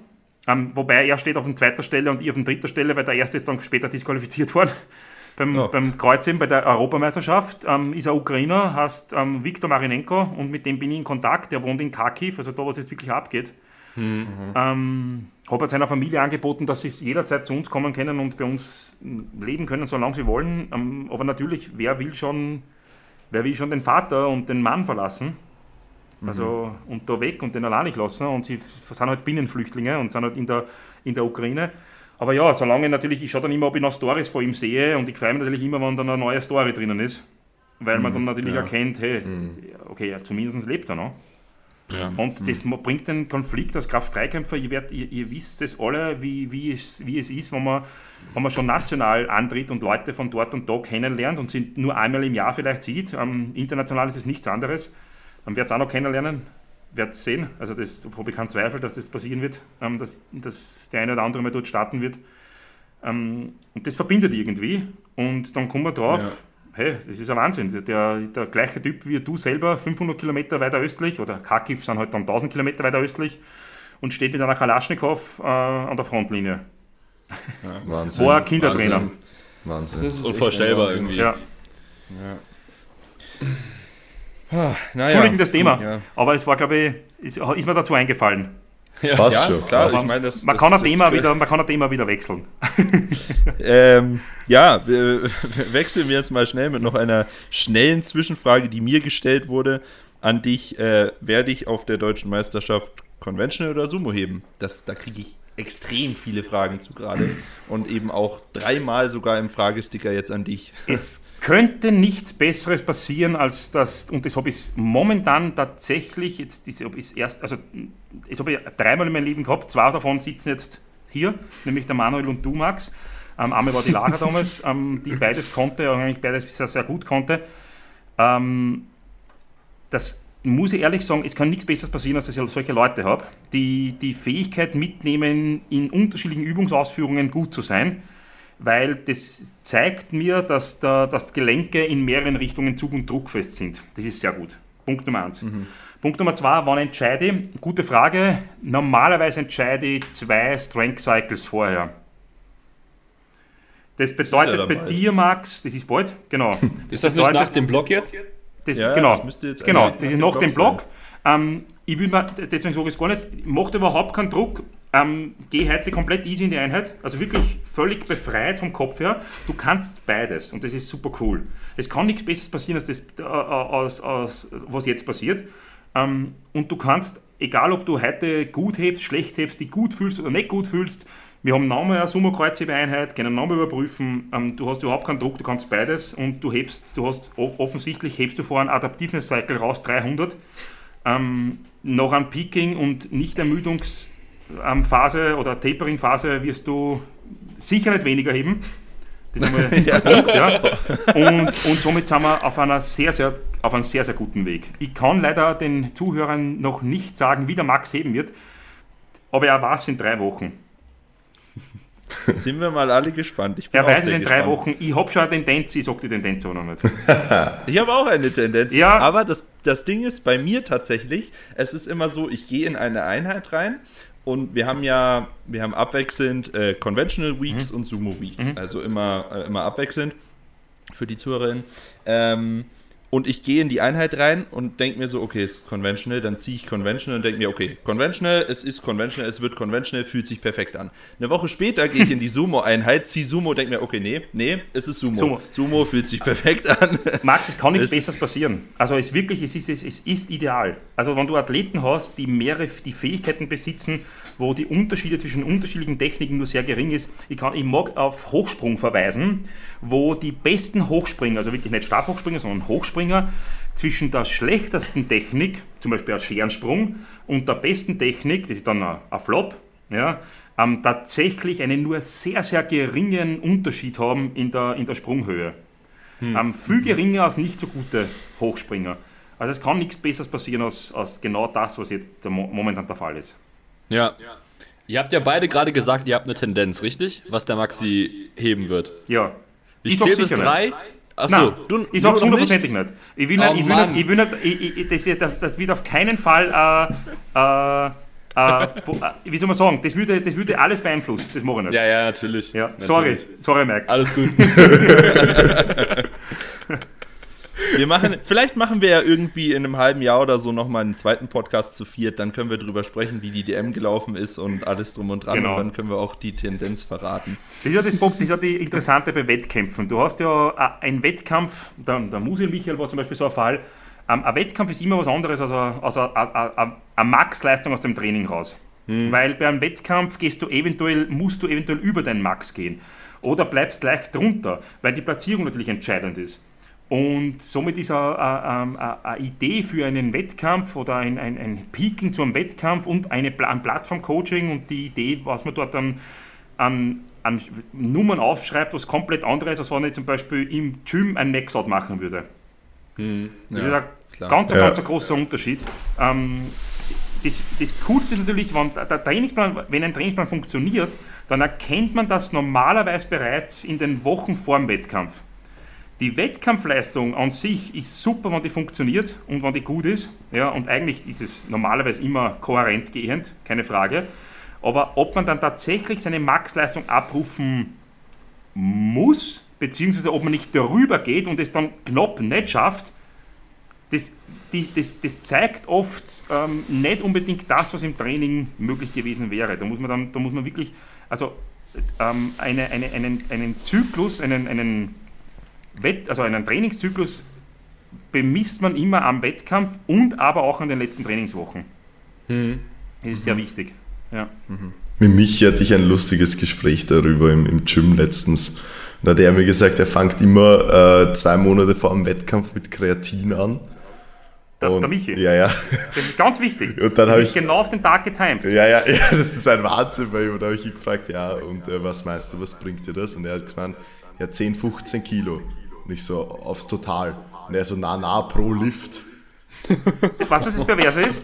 Ähm, wobei er steht auf der zweiten Stelle und ich auf der dritten Stelle, weil der Erste ist dann später disqualifiziert worden beim, ja. beim Kreuzen bei der Europameisterschaft. Ähm, ist ein Ukrainer, heißt ähm, Viktor Marinenko und mit dem bin ich in Kontakt. Der wohnt in Kharkiv, also da, was jetzt wirklich abgeht. Mhm. Ähm, habe seiner Familie angeboten, dass sie jederzeit zu uns kommen können und bei uns leben können, solange sie wollen. Ähm, aber natürlich, wer will schon, wer will schon den Vater und den Mann verlassen? Mhm. Also und da weg und den allein nicht lassen. Und sie sind halt Binnenflüchtlinge und sind halt in der, in der Ukraine. Aber ja, solange natürlich, ich schaue dann immer, ob ich noch Stories vor ihm sehe und ich freue mich natürlich immer, wenn dann eine neue Story drinnen ist. Weil man mhm, dann natürlich ja. erkennt, hey, mhm. okay, zumindest lebt er noch. Ja. Und mhm. das bringt den Konflikt als Kraft-3-Kämpfer, ihr, ihr, ihr, wisst es alle, wie, wie, es, wie es ist, wenn man, wenn man schon national antritt und Leute von dort und da kennenlernt und sie nur einmal im Jahr vielleicht sieht. Ähm, international ist es nichts anderes. Man wird es auch noch kennenlernen werde sehen. Also das habe ich keinen Zweifel, dass das passieren wird, ähm, dass, dass der eine oder andere mal dort starten wird. Ähm, und das verbindet irgendwie. Und dann kommen wir drauf, ja. Hey, das ist ein Wahnsinn. Der, der gleiche Typ wie du selber, 500 Kilometer weiter östlich, oder Kharkiv sind halt dann 1000 Kilometer weiter östlich, und steht mit einer Kalaschnikow äh, an der Frontlinie. Ja, Wahnsinn. War Kindertrainer. Wahnsinn. Das ist unvorstellbar irgendwie. Ja. ja. Ah, naja, Entschuldigen das Thema, ja. aber es war, glaube ich, ist, ist, mir dazu eingefallen. Ja, Fast ja, schon. Klar, ich mein, das, man, das, kann das, Thema wieder, man kann ein Thema wieder wechseln. ähm, ja, wir, wechseln wir jetzt mal schnell mit noch einer schnellen Zwischenfrage, die mir gestellt wurde an dich. Äh, werde ich auf der deutschen Meisterschaft Conventional oder Sumo heben? Das, da kriege ich extrem viele Fragen zu gerade und eben auch dreimal sogar im Fragesticker jetzt an dich. Es könnte nichts Besseres passieren als das, und das habe ich momentan tatsächlich, jetzt das habe ich erst, also das habe ich dreimal in meinem Leben gehabt, zwei davon sitzen jetzt hier, nämlich der Manuel und du, Max. Ähm, einmal war die Lara damals, ähm, die beides konnte, eigentlich beides sehr, sehr gut konnte. Ähm, das muss ich ehrlich sagen, es kann nichts Besseres passieren, als dass ich solche Leute habe, die die Fähigkeit mitnehmen, in unterschiedlichen Übungsausführungen gut zu sein, weil das zeigt mir, dass, da, dass Gelenke in mehreren Richtungen zug- und druckfest sind. Das ist sehr gut. Punkt Nummer eins. Mhm. Punkt Nummer zwei, wann entscheide ich? Gute Frage. Normalerweise entscheide ich zwei Strength Cycles vorher. Das bedeutet ja bei dir, Max, das ist bald, genau. ist das, das nicht nach dem Block jetzt? Das, ja, genau, das müsste jetzt genau, das ist nach dem Block. Ähm, ich will mir, deswegen sage ich es gar nicht, macht überhaupt keinen Druck. Ähm, geh heute komplett easy in die Einheit, also wirklich völlig befreit vom Kopf her. Du kannst beides und das ist super cool. Es kann nichts Besseres passieren als das, äh, als, als, was jetzt passiert. Ähm, und du kannst, egal ob du heute gut hebst, schlecht hebst, die gut fühlst oder nicht gut fühlst, wir haben nochmal eine Sumo-Kreuzhebeeinheit, können nochmal überprüfen. Ähm, du hast überhaupt keinen Druck, du kannst beides und du hebst, du hast offensichtlich hebst du vor einem Adaptiveness Cycle raus 300. Ähm, nach einem Peaking und Nicht-Ermüdungsphase oder Tapering-Phase wirst du sicher nicht weniger heben. Das ist einmal ja. Punkt, ja. Und, und somit sind wir auf, einer sehr, sehr, auf einem sehr, sehr guten Weg. Ich kann leider den Zuhörern noch nicht sagen, wie der Max heben wird, aber er war es in drei Wochen. Sind wir mal alle gespannt. Ich bin ja, weiß in drei gespannt. Wochen. Ich habe schon eine Tendenz, ich sage die Tendenz auch noch nicht. ich habe auch eine Tendenz. Ja. Aber das, das Ding ist bei mir tatsächlich, es ist immer so, ich gehe in eine Einheit rein und wir haben ja, wir haben abwechselnd äh, Conventional Weeks mhm. und Sumo Weeks. Mhm. Also immer, äh, immer abwechselnd für die Zuhörerinnen. Ähm, und ich gehe in die Einheit rein und denke mir so, okay, es ist conventional, dann ziehe ich conventional und denke mir, okay, conventional, es ist conventional, es wird conventional, fühlt sich perfekt an. Eine Woche später gehe ich in die Sumo-Einheit, ziehe Sumo, denke mir, okay, nee, nee, es ist Sumo. Sumo, Sumo fühlt sich perfekt an. Max, es kann nichts es Besseres passieren. Also es wirklich, es ist, es ist ideal. Also wenn du Athleten hast, die mehrere, die Fähigkeiten besitzen, wo die Unterschiede zwischen unterschiedlichen Techniken nur sehr gering ist, ich, kann, ich mag auf Hochsprung verweisen, wo die besten Hochspringer, also wirklich nicht Stabhochspringer, sondern Hochspringer, zwischen der schlechtesten Technik, zum Beispiel ein Scherensprung, und der besten Technik, das ist dann ein, Flop, ja, ähm, tatsächlich einen nur sehr, sehr geringen Unterschied haben in der, in der Sprunghöhe. Hm. Ähm, viel geringer als nicht so gute Hochspringer. Also es kann nichts Besseres passieren als, als genau das, was jetzt momentan der Fall ist. Ja. Ihr habt ja beide gerade gesagt, ihr habt eine Tendenz, richtig? Was der Maxi heben wird. Ja. Ich, ich zähle bis drei. Achso, du, ich sag's hundertprozentig nicht. Ich will nicht, oh, ich will nicht, ich will nicht ich, ich, das, das, das, wird auf keinen Fall, äh, äh, äh, wie soll man sagen, das würde, das würde alles beeinflussen, das mache ich nicht. Ja, ja, natürlich. Ja, natürlich. Sorry, sorry, Mike. Alles gut. Wir machen, vielleicht machen wir ja irgendwie in einem halben Jahr oder so nochmal einen zweiten Podcast zu viert, dann können wir darüber sprechen, wie die DM gelaufen ist und alles drum und dran genau. und dann können wir auch die Tendenz verraten. Das ist ja das, das, ist ja die Interessante bei Wettkämpfen. Du hast ja äh, einen Wettkampf, der, der Musil Michael war zum Beispiel so ein Fall, ähm, ein Wettkampf ist immer was anderes als eine, als eine, eine, eine Max-Leistung aus dem Training raus. Hm. Weil bei einem Wettkampf gehst du eventuell, musst du eventuell über deinen Max gehen. Oder bleibst leicht drunter, weil die Platzierung natürlich entscheidend ist. Und somit ist eine, eine, Idee für einen Wettkampf oder ein, ein, ein Peaking zu einem Wettkampf und eine, ein Plattform-Coaching und die Idee, was man dort dann an, an Nummern aufschreibt, was komplett anderes, als wenn ich zum Beispiel im Gym ein Maxout machen würde. Hm, das ja, ist ein klar. ganz, ja. ganz ein großer Unterschied. Ähm, das, das Coolste ist natürlich, wenn, der Trainingsplan, wenn ein Trainingsplan funktioniert, dann erkennt man das normalerweise bereits in den Wochen vor dem Wettkampf. Die Wettkampfleistung an sich ist super, wenn die funktioniert und wenn die gut ist. Ja, und eigentlich ist es normalerweise immer kohärent gehend, keine Frage. Aber ob man dann tatsächlich seine Maxleistung abrufen muss, beziehungsweise ob man nicht darüber geht und es dann knapp nicht schafft, das, die, das, das zeigt oft ähm, nicht unbedingt das, was im Training möglich gewesen wäre. Da muss man dann, da muss man wirklich, also ähm, eine, eine, einen, einen Zyklus, einen, einen Wett, also einen Trainingszyklus bemisst man immer am Wettkampf und aber auch an den letzten Trainingswochen. Mhm. Das ist sehr wichtig. Ja. Mhm. Mit Michi hatte ich ein lustiges Gespräch darüber im, im Gym letztens. Da hat er mir gesagt, er fängt immer äh, zwei Monate vor dem Wettkampf mit Kreatin an. Der, und, der Michi. Ja, ja. Das ist ganz wichtig. Und dann habe ich genau auf den Tag getimt. Ja, ja, ja, das ist ein Wahnsinn bei ihm. Und da habe ich ihn gefragt, ja, und äh, was meinst du, was bringt dir das? Und er hat gemeint, ja, 10, 15 Kilo. Nicht so aufs Total. Und er so, na, na, pro Lift. Weißt du, was das Perverse ist?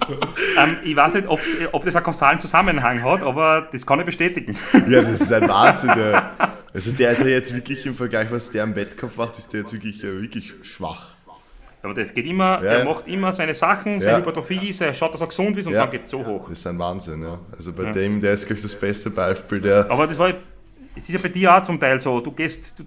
Ähm, ich weiß nicht, ob, ob das einen kausalen Zusammenhang hat, aber das kann ich bestätigen. Ja, das ist ein Wahnsinn. Der, also der ist ja jetzt wirklich im Vergleich, was der im Wettkampf macht, ist der jetzt wirklich, äh, wirklich schwach. Aber das geht immer, ja. er macht immer seine Sachen, seine ja. Hypertrophie, er schaut, dass er gesund ist und ja. dann geht es so hoch. Das ist ein Wahnsinn, ja. Also bei dem, der ist, glaube ich, das beste Beispiel. Der aber das war es ist ja bei dir auch zum Teil so, du gehst, du,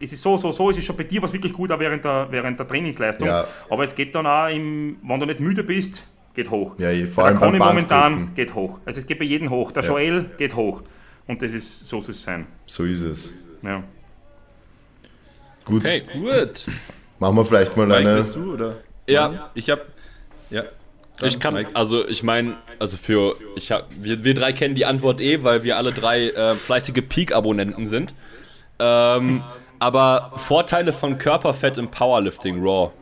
es ist so, so, so, es ist schon bei dir was wirklich gut auch während der, während der Trainingsleistung. Ja. Aber es geht dann auch, im, wenn du nicht müde bist, geht hoch. Ja, vor allem der Conny momentan geht hoch. Also es geht bei jedem hoch. Der ja. Joel geht hoch. Und das ist, so soll es sein. So ist es. Ja. Gut. Okay, gut. Machen wir vielleicht mal Mike, eine. du, oder? Ja. Ich habe. Ja. Dann ich kann, Mike. also ich meine, also für, ich hab, wir, wir drei kennen die Antwort eh, weil wir alle drei äh, fleißige Peak-Abonnenten sind. Ähm, aber Vorteile von Körperfett im Powerlifting Raw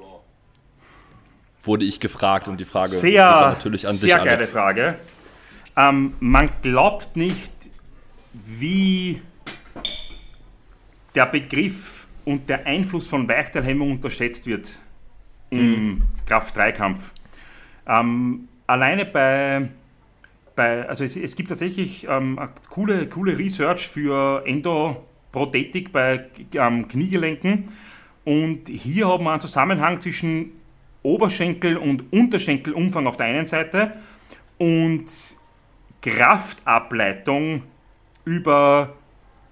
wurde ich gefragt und die Frage sehr, natürlich an sehr dich. Sehr geile Frage. Ähm, man glaubt nicht, wie der Begriff und der Einfluss von Weichteilhemmung unterschätzt wird im mhm. Kraft-3-Kampf. Ähm, alleine bei, bei, also es, es gibt tatsächlich ähm, coole, coole Research für Endoprothetik bei ähm, Kniegelenken. Und hier haben wir einen Zusammenhang zwischen Oberschenkel- und Unterschenkelumfang auf der einen Seite und Kraftableitung über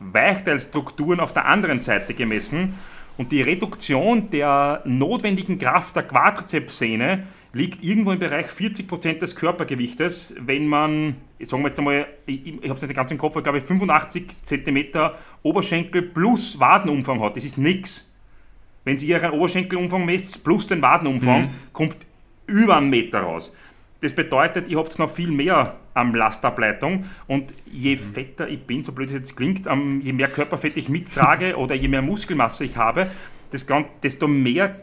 Weichteilstrukturen auf der anderen Seite gemessen. Und die Reduktion der notwendigen Kraft der Quadrizepssehne liegt irgendwo im Bereich 40% des Körpergewichtes, wenn man, sagen wir jetzt einmal, ich, ich habe es nicht ganz im Kopf, aber glaube ich 85 cm Oberschenkel plus Wadenumfang hat. Das ist nichts. Wenn Sie Ihren Oberschenkelumfang messt plus den Wadenumfang, mhm. kommt über einen Meter raus. Das bedeutet, ihr habt noch viel mehr am Lastableitung und je fetter ich bin, so blöd es jetzt klingt, je mehr Körperfett ich mittrage oder je mehr Muskelmasse ich habe, desto mehr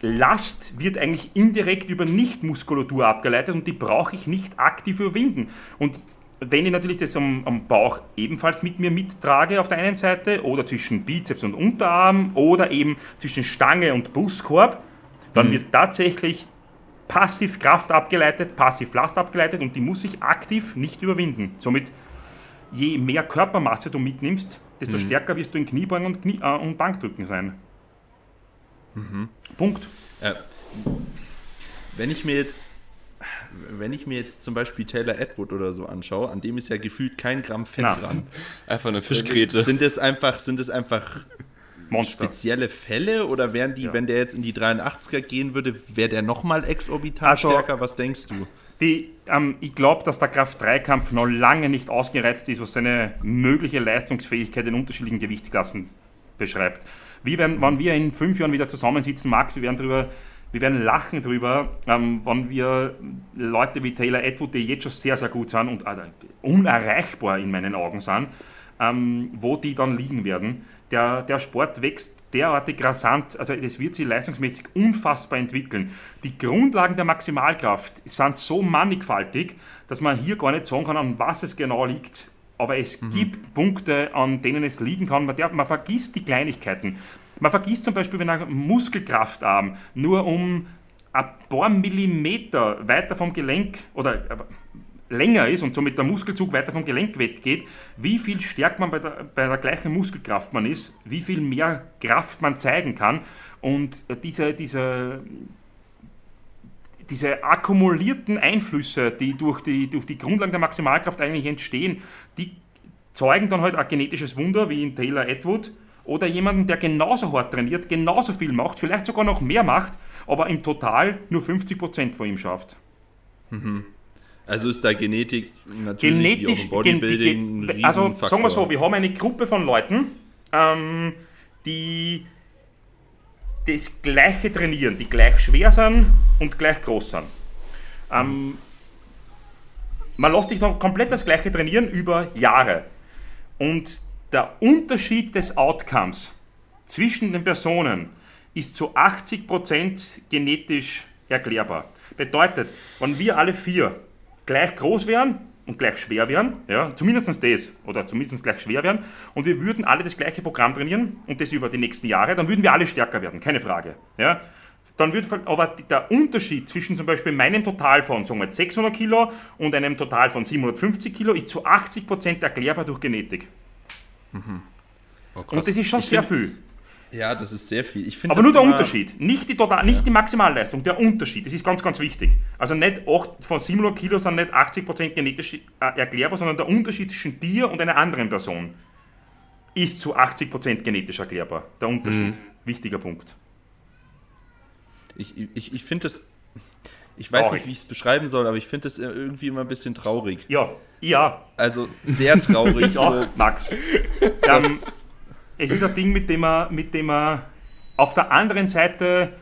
Last wird eigentlich indirekt über Nichtmuskulatur abgeleitet und die brauche ich nicht aktiv überwinden. Und wenn ich natürlich das am, am, Bauch ebenfalls mit mir mittrage auf der einen Seite oder zwischen Bizeps und Unterarm oder eben zwischen Stange und Brustkorb, dann mhm. wird tatsächlich passiv Kraft abgeleitet, passiv Last abgeleitet und die muss ich aktiv nicht überwinden. Somit, je mehr Körpermasse du mitnimmst, desto mhm. stärker wirst du in Kniebeugen und, Knie, äh, und Bankdrücken sein. Mhm. Punkt. Äh, wenn ich mir jetzt wenn ich mir jetzt zum Beispiel Taylor Edward oder so anschaue, an dem ist ja gefühlt kein Gramm Fett Na. dran. Einfach eine Fischkrete. Sind es einfach, sind es einfach Monster. spezielle Fälle oder wären die, ja. wenn der jetzt in die 83er gehen würde, wäre der nochmal exorbitant also, stärker? Was denkst du? Die, ähm, ich glaube, dass der Kraft-3-Kampf noch lange nicht ausgereizt ist, was seine mögliche Leistungsfähigkeit in unterschiedlichen Gewichtsklassen beschreibt. Wie werden, wenn wir in fünf Jahren wieder zusammensitzen, Max, wir werden darüber wir werden lachen drüber, ähm, wenn wir Leute wie Taylor Atwood, die jetzt schon sehr, sehr gut sind und also unerreichbar in meinen Augen sind, ähm, wo die dann liegen werden. Der, der Sport wächst derartig rasant, also das wird sich leistungsmäßig unfassbar entwickeln. Die Grundlagen der Maximalkraft sind so mannigfaltig, dass man hier gar nicht sagen kann, an was es genau liegt. Aber es mhm. gibt Punkte, an denen es liegen kann. Man, man vergisst die Kleinigkeiten. Man vergisst zum Beispiel, wenn ein Muskelkraftarm nur um ein paar Millimeter weiter vom Gelenk oder äh, länger ist und somit der Muskelzug weiter vom Gelenk weggeht, wie viel stärker man bei der, bei der gleichen Muskelkraft man ist, wie viel mehr Kraft man zeigen kann und diese, diese, diese akkumulierten Einflüsse, die durch, die durch die Grundlagen der Maximalkraft eigentlich entstehen, die zeugen dann halt ein genetisches Wunder wie in Taylor Atwood, oder jemanden, der genauso hart trainiert, genauso viel macht, vielleicht sogar noch mehr macht, aber im Total nur 50% von ihm schafft. Mhm. Also ist da Genetik natürlich Genetisch, wie Bodybuilding gen, Also sagen wir so, wir haben eine Gruppe von Leuten, ähm, die das Gleiche trainieren, die gleich schwer sind und gleich groß sind. Ähm, man lässt dich noch komplett das Gleiche trainieren über Jahre. Und der Unterschied des Outcomes zwischen den Personen ist zu 80% genetisch erklärbar. Bedeutet, wenn wir alle vier gleich groß wären und gleich schwer wären, ja, zumindest das, oder zumindest gleich schwer wären, und wir würden alle das gleiche Programm trainieren und das über die nächsten Jahre, dann würden wir alle stärker werden, keine Frage. Ja. Dann wird aber der Unterschied zwischen zum Beispiel meinem Total von sagen wir 600 Kilo und einem Total von 750 Kilo ist zu 80% erklärbar durch Genetik. Mhm. Oh, und das ist schon ich sehr viel. Ja, das ist sehr viel. Ich Aber nur der Unterschied, nicht die, total, nicht ja. die Maximalleistung, der Unterschied, das ist ganz, ganz wichtig. Also nicht 8, von 700 Kilo sind nicht 80% genetisch äh, erklärbar, sondern der Unterschied zwischen dir und einer anderen Person ist zu 80% genetisch erklärbar. Der Unterschied. Mhm. Wichtiger Punkt. Ich, ich, ich finde das ich weiß traurig. nicht, wie ich es beschreiben soll, aber ich finde das irgendwie immer ein bisschen traurig. Ja, ja. Also sehr traurig. ja, so, Max. Ähm, es ist ein Ding, mit dem man, mit dem man auf der anderen Seite,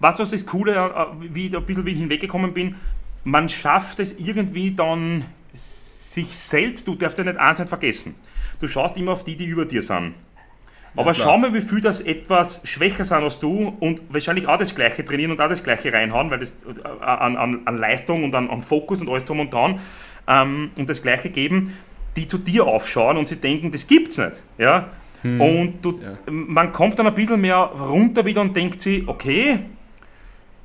was was das Coole, äh, wie ich ein bisschen wie hinweggekommen bin, man schafft es irgendwie dann sich selbst, du darfst ja nicht eins vergessen. Du schaust immer auf die, die über dir sind. Aber ja, schau mal, wie viel das etwas schwächer sind als du und wahrscheinlich auch das Gleiche trainieren und auch das Gleiche reinhauen, weil das äh, an, an, an Leistung und an, an, Fokus und alles drum und dran ähm, und das Gleiche geben, die zu dir aufschauen und sie denken, das gibt's nicht. Ja? Hm. Und du, ja. man kommt dann ein bisschen mehr runter wieder und denkt sich, okay,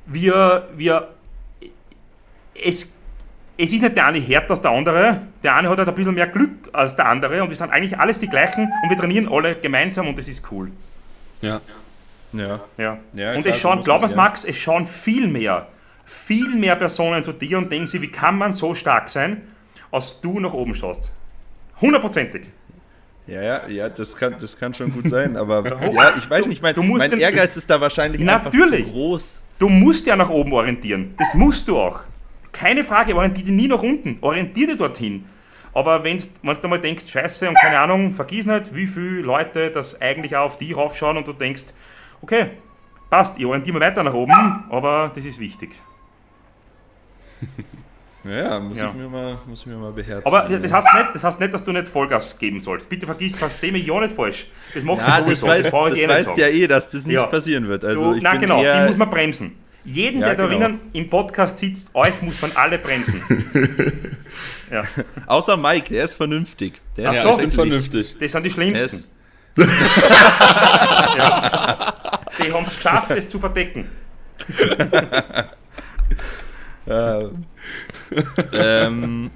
wir, wir, es es ist nicht der eine härter als der andere. Der eine hat halt ein bisschen mehr Glück als der andere und wir sind eigentlich alles die gleichen und wir trainieren alle gemeinsam und das ist cool. Ja. Ja. ja. ja und klar, es schauen, glaub mir's, Max, es schauen viel mehr, viel mehr Personen zu dir und denken sie, wie kann man so stark sein, als du nach oben schaust. Hundertprozentig. Ja, ja, ja, das kann, das kann schon gut sein, aber ja, ich weiß nicht, mein, mein Ehrgeiz ist da wahrscheinlich natürlich. einfach zu groß. Du musst ja nach oben orientieren. Das musst du auch. Keine Frage, orientiere dich nie nach unten. Orientiere dich dorthin. Aber wenn du mal denkst, scheiße und keine Ahnung, vergiss nicht, wie viele Leute das eigentlich auch auf dich raufschauen und du denkst, okay, passt, ich orientiere mich weiter nach oben, aber das ist wichtig. Ja, muss, ja. Ich, mir mal, muss ich mir mal beherzigen. Aber das heißt, nicht, das heißt nicht, dass du nicht Vollgas geben sollst. Bitte vergiss, versteh mich ja nicht falsch. Das machst ja, du sowieso. Das, weiß, das, das eh weißt ja eh, dass das nicht ja. passieren wird. Also du, nein, genau, die muss man bremsen. Jeden, ja, der da genau. drinnen im Podcast sitzt, euch muss man alle bremsen. ja. Außer Mike, der ist vernünftig. Der Ach ist so, vernünftig. Das sind die Schlimmsten. ja. Die haben es geschafft, es zu verdecken. ähm, dann,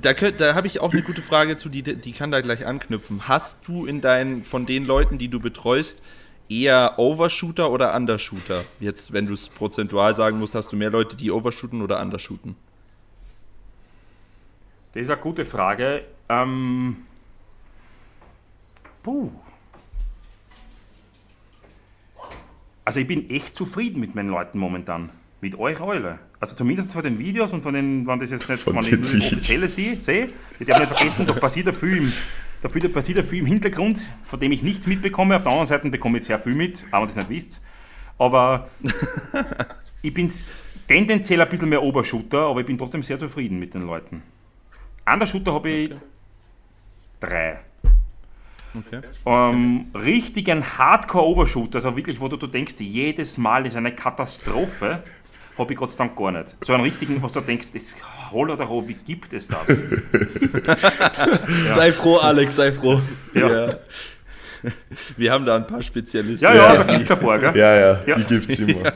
da, da habe ich auch eine gute Frage zu, die, die kann da gleich anknüpfen. Hast du in deinen, von den Leuten, die du betreust, eher Overshooter oder Undershooter? Jetzt, wenn du es prozentual sagen musst, hast du mehr Leute, die Overshooten oder Undershooten? Das ist eine gute Frage. Ähm, puh. Also ich bin echt zufrieden mit meinen Leuten momentan. Mit euch alle. Also zumindest von den Videos und von den, wenn das jetzt nicht, von nur das Offizielle sehe, sehe, ich darf nicht vergessen, da passiert ja viel im, da passiert ja viel im Hintergrund, von dem ich nichts mitbekomme. Auf der anderen Seite bekomme ich sehr viel mit, aber das nicht wisst. Aber ich bin tendenziell ein bisschen mehr Obershooter, aber ich bin trotzdem sehr zufrieden mit den Leuten. Undershooter habe ich okay. drei. Okay. Ähm, richtigen Hardcore-Overshooter, also wirklich, wo du, du denkst, jedes Mal ist eine Katastrophe, habe ich Gott sei Dank gar nicht. So einen richtigen, was du denkst, das hol oder ho, wie gibt es das? ja. Sei froh, Alex, sei froh. Ja. ja. Wir haben da ein paar Spezialisten. Ja, ja, da gibt es ein paar, gell? Ja, ja, ja. die gibt es immer.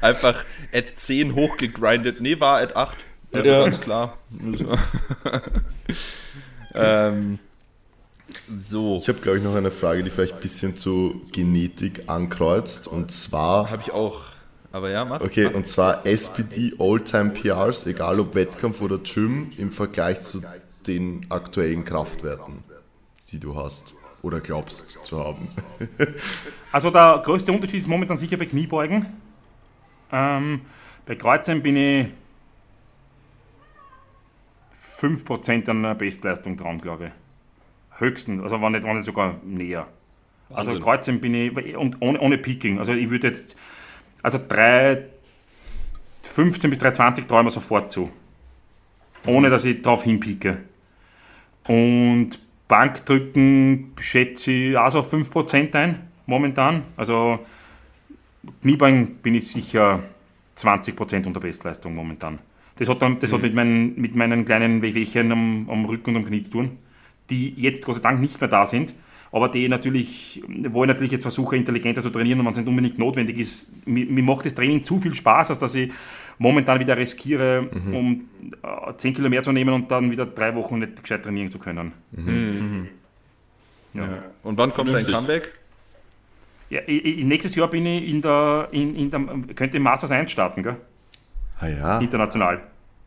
Einfach at 10 hochgegrindet. Nee, war at 8. Ja, ja. ganz klar. ähm, so. Ich habe, glaube ich, noch eine Frage, die vielleicht ein bisschen zu Genetik ankreuzt. Und zwar. Habe ich auch. Aber ja, mach. Okay, mach. und zwar SPD All-Time PRs, egal ob Wettkampf oder Gym, im Vergleich zu den aktuellen Kraftwerten, die du hast oder glaubst zu haben. also der größte Unterschied ist momentan sicher bei Kniebeugen. Ähm, bei Kreuzen bin ich 5% an der Bestleistung dran, glaube ich. Höchsten, also war nicht, war nicht sogar näher. Also Wahnsinn. Kreuzen bin ich, und ohne, ohne Peaking. Also ich würde jetzt, also 3, 15 bis 320 traue ich mir sofort zu. Ohne dass ich darauf hinpieke. Und Bankdrücken schätze ich auch so 5% ein, momentan. Also Kniebein bin ich sicher 20% unter Bestleistung momentan. Das hat, dann, das mhm. hat mit, meinen, mit meinen kleinen Wehwehchen am, am Rücken und am Knie zu tun die jetzt Gott sei Dank nicht mehr da sind, aber die natürlich, wo ich natürlich jetzt versuche, intelligenter zu trainieren und wenn es nicht unbedingt notwendig ist. Mir, mir, macht das Training zu viel Spaß, als dass ich momentan wieder riskiere, mhm. um äh, 10 Kilo mehr zu nehmen und dann wieder drei Wochen nicht gescheit trainieren zu können. Mhm. Mhm. Ja. ja. Und wann kommt dein Comeback? Ja, ich, nächstes Jahr bin ich in der, in, in der könnte im Masters 1 starten, gell? Ah ja. International.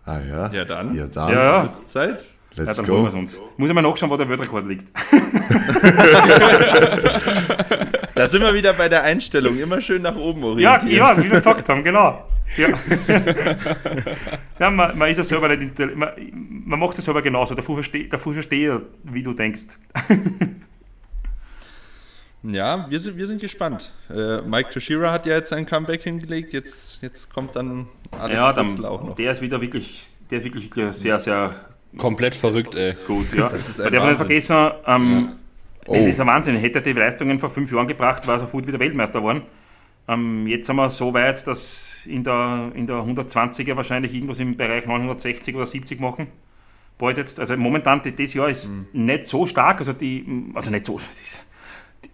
Ah ja. Ja dann. Ja dann. Ja. Wird's Zeit. Let's ja, go. Muss ich mal nachschauen, wo der Weltrekord liegt. da sind wir wieder bei der Einstellung. Immer schön nach oben orientieren. Ja, ja wie wir gesagt haben, genau. Ja, ja man, man, ist ja selber nicht, man, man macht es selber genauso. Dafür verstehe, dafür verstehe wie du denkst. Ja, wir sind, wir sind gespannt. Äh, Mike Toshira hat ja jetzt sein Comeback hingelegt, jetzt, jetzt kommt dann Alex ja, dann, auch noch. Der ist wieder wirklich, der ist wirklich sehr, sehr Komplett verrückt, ey. Gut, ja. Das ist ein der nicht vergessen, ähm, ja. oh. das ist ein Wahnsinn. Hätte er die Leistungen vor fünf Jahren gebracht, war er sofort wieder Weltmeister geworden. Ähm, jetzt sind wir so weit, dass in der, in der 120er wahrscheinlich irgendwas im Bereich 960 oder 70 machen. Bald jetzt, also momentan, das Jahr ist mhm. nicht so stark, also die, also nicht so, die,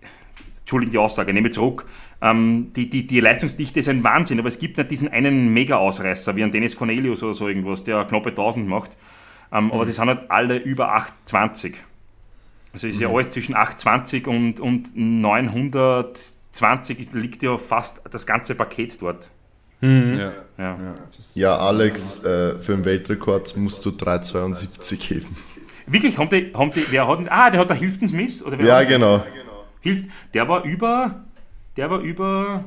Entschuldigung die Aussage, nehme zurück. Ähm, die, die, die Leistungsdichte ist ein Wahnsinn, aber es gibt nicht diesen einen Mega-Ausreißer wie ein Dennis Cornelius oder so irgendwas, der knappe 1000 macht. Ähm, mhm. Aber die sind halt alle über 820. Also ist mhm. ja alles zwischen 820 und, und 920 ist, liegt ja fast das ganze Paket dort. Mhm. Ja. Ja. ja, Alex, äh, für den Weltrekord musst du 3,72 geben. Wirklich? Haben die, haben die, wer hat, ah, der hat der Hilften Smith? Oder wer ja, genau. Hilft, der war über, der war über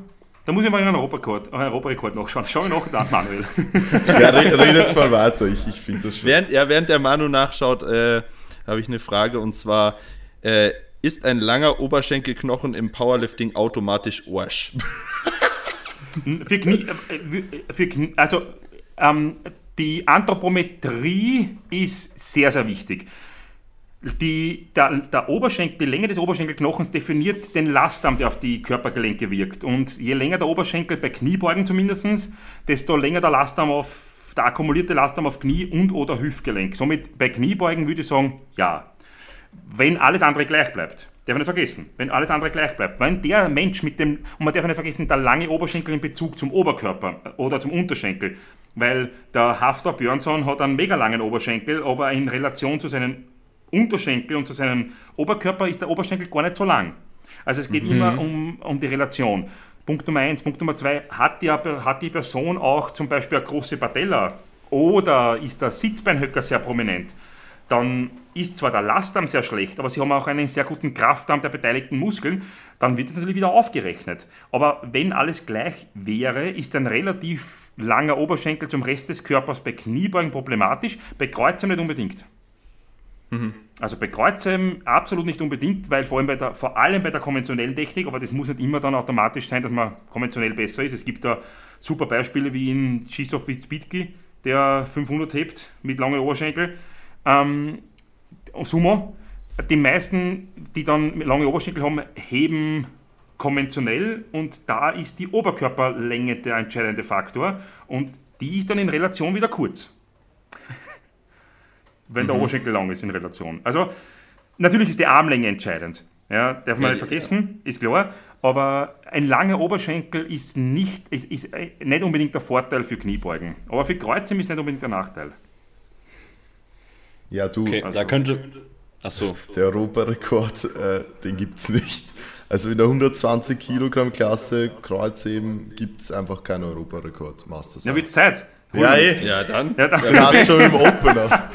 da muss ich mal einen Europarekord, einen Europarekord nachschauen. Schau ich nach, Manuel. ja, red jetzt mal weiter, ich, ich finde das schon. Während, ja, während der Manu nachschaut, äh, habe ich eine Frage und zwar: äh, Ist ein langer Oberschenkelknochen im Powerlifting automatisch Arsch? für Knie, äh, für Knie, also Ähm, die Anthropometrie ist sehr, sehr wichtig. Die, der, der Oberschenkel, die Länge des Oberschenkelknochens definiert den Lastarm, der auf die Körpergelenke wirkt. Und je länger der Oberschenkel, bei Kniebeugen zumindest, desto länger der Lastarm auf, der akkumulierte Lastarm auf Knie und oder Hüftgelenk. Somit bei Kniebeugen würde ich sagen, ja. Wenn alles andere gleich bleibt. Darf ich nicht vergessen, wenn alles andere gleich bleibt. Wenn der Mensch mit dem, und man darf nicht vergessen, der lange Oberschenkel in Bezug zum Oberkörper oder zum Unterschenkel, weil der Haftor Björnsson hat einen mega langen Oberschenkel, aber in Relation zu seinen Unterschenkel und zu seinem Oberkörper ist der Oberschenkel gar nicht so lang. Also es geht mhm. immer um, um die Relation. Punkt Nummer eins. Punkt Nummer zwei, hat die, hat die Person auch zum Beispiel eine große Patella oder ist der Sitzbeinhöcker sehr prominent? Dann ist zwar der Lastarm sehr schlecht, aber sie haben auch einen sehr guten Kraftarm der beteiligten Muskeln, dann wird das natürlich wieder aufgerechnet. Aber wenn alles gleich wäre, ist ein relativ langer Oberschenkel zum Rest des Körpers bei Kniebeugen problematisch, bei Kreuzen nicht unbedingt. Mhm. Also bei Kreuzheben absolut nicht unbedingt, weil vor allem, bei der, vor allem bei der konventionellen Technik, aber das muss nicht immer dann automatisch sein, dass man konventionell besser ist. Es gibt da super Beispiele wie in Krzysztof Witzbitki, der 500 hebt mit langen Oberschenkel. Ähm, Sumo, die meisten, die dann lange Oberschenkel haben, heben konventionell und da ist die Oberkörperlänge der entscheidende Faktor und die ist dann in Relation wieder kurz wenn der mhm. Oberschenkel lang ist in Relation. Also natürlich ist die Armlänge entscheidend. Ja, darf man ja, nicht vergessen, ja. ist klar. Aber ein langer Oberschenkel ist nicht, ist, ist nicht unbedingt der Vorteil für Kniebeugen. Aber für Kreuzen ist nicht unbedingt der Nachteil. Ja, du. Okay, also, da könnte. Achso. Der Europarekord, äh, den gibt es nicht. Also in der 120 Kilogramm Klasse Kreuzheben gibt es einfach keinen Europarekord. Masters. Ja, wird's Zeit. Ja, eh. ja, dann. Ja, dann. dann hast du schon im Opener.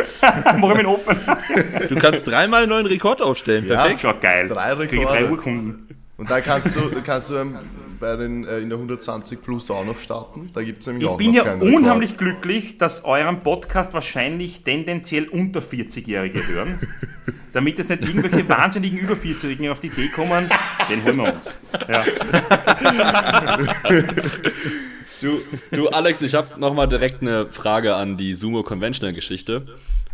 Morgen Open. Du kannst dreimal einen neuen Rekord aufstellen. Perfekt. Ja, geil. Drei Rekorde. drei Urkunden. Und dann kannst du, kannst du ähm, bei den, äh, in der 120 Plus auch noch starten. Da gibt es nämlich ich auch bin ja unheimlich Rekord. glücklich, dass euren Podcast wahrscheinlich tendenziell unter 40-Jährige hören. damit es nicht irgendwelche wahnsinnigen über 40-Jährigen auf die Idee kommen, den holen wir uns. Ja. Du, du Alex, ich habe nochmal direkt eine Frage an die Sumo Conventional Geschichte.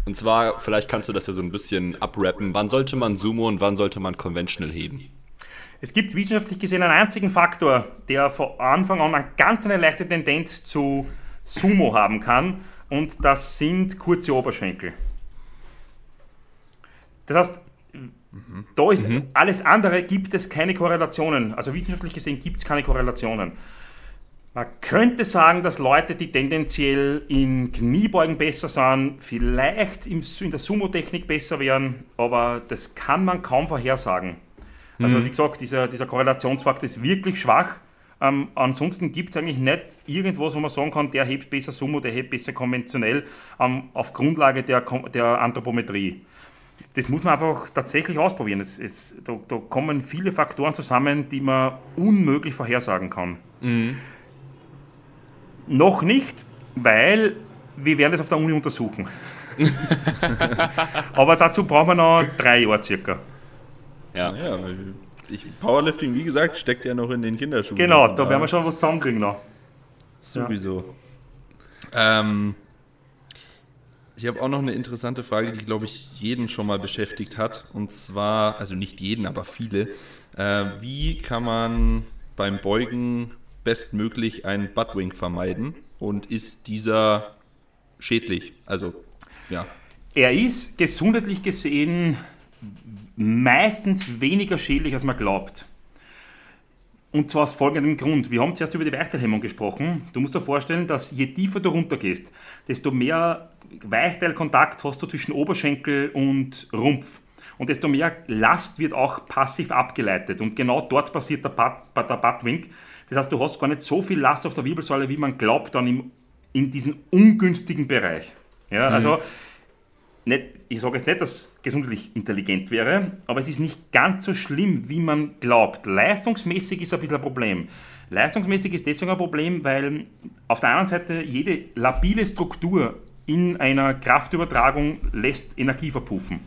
Und zwar, vielleicht kannst du das ja so ein bisschen abrappen. Wann sollte man Sumo und wann sollte man Conventional heben? Es gibt wissenschaftlich gesehen einen einzigen Faktor, der von Anfang an eine ganz eine leichte Tendenz zu Sumo haben kann. Und das sind kurze Oberschenkel. Das heißt, da ist mhm. alles andere, gibt es keine Korrelationen. Also wissenschaftlich gesehen gibt es keine Korrelationen. Man könnte sagen, dass Leute, die tendenziell in Kniebeugen besser sind, vielleicht in der Sumo-Technik besser wären, aber das kann man kaum vorhersagen. Also mhm. wie gesagt, dieser, dieser Korrelationsfaktor ist wirklich schwach. Ähm, ansonsten gibt es eigentlich nicht irgendwas, wo man sagen kann, der hebt besser Sumo, der hebt besser konventionell ähm, auf Grundlage der, der Anthropometrie. Das muss man einfach tatsächlich ausprobieren. Es, es, da, da, kommen viele Faktoren zusammen, die man unmöglich vorhersagen kann. Mhm. Noch nicht, weil wir werden das auf der Uni untersuchen. Aber dazu brauchen wir noch drei Jahre circa. Ja. ja ich, Powerlifting, wie gesagt, steckt ja noch in den Kinderschuhen. Genau, da werden wir schon was zusammenkriegen noch. Sowieso. Ja. Ähm, ich habe auch noch eine interessante Frage, die, glaube ich, jeden schon mal beschäftigt hat. Und zwar, also nicht jeden, aber viele. Äh, wie kann man beim Beugen bestmöglich einen Buttwing vermeiden und ist dieser schädlich? Also, ja. Er ist gesundheitlich gesehen meistens weniger schädlich, als man glaubt. Und zwar aus folgendem Grund. Wir haben zuerst über die Weichteilhemmung gesprochen. Du musst dir vorstellen, dass je tiefer du runtergehst, desto mehr Weichteilkontakt hast du zwischen Oberschenkel und Rumpf. Und desto mehr Last wird auch passiv abgeleitet. Und genau dort passiert der, Butt, der Buttwink. Das heißt, du hast gar nicht so viel Last auf der Wirbelsäule, wie man glaubt, dann im, in diesem ungünstigen Bereich. Ja, mhm. also nicht, ich sage jetzt nicht, dass es gesundheitlich intelligent wäre, aber es ist nicht ganz so schlimm, wie man glaubt. Leistungsmäßig ist ein bisschen ein Problem. Leistungsmäßig ist deswegen ein Problem, weil auf der anderen Seite jede labile Struktur in einer Kraftübertragung lässt Energie verpuffen.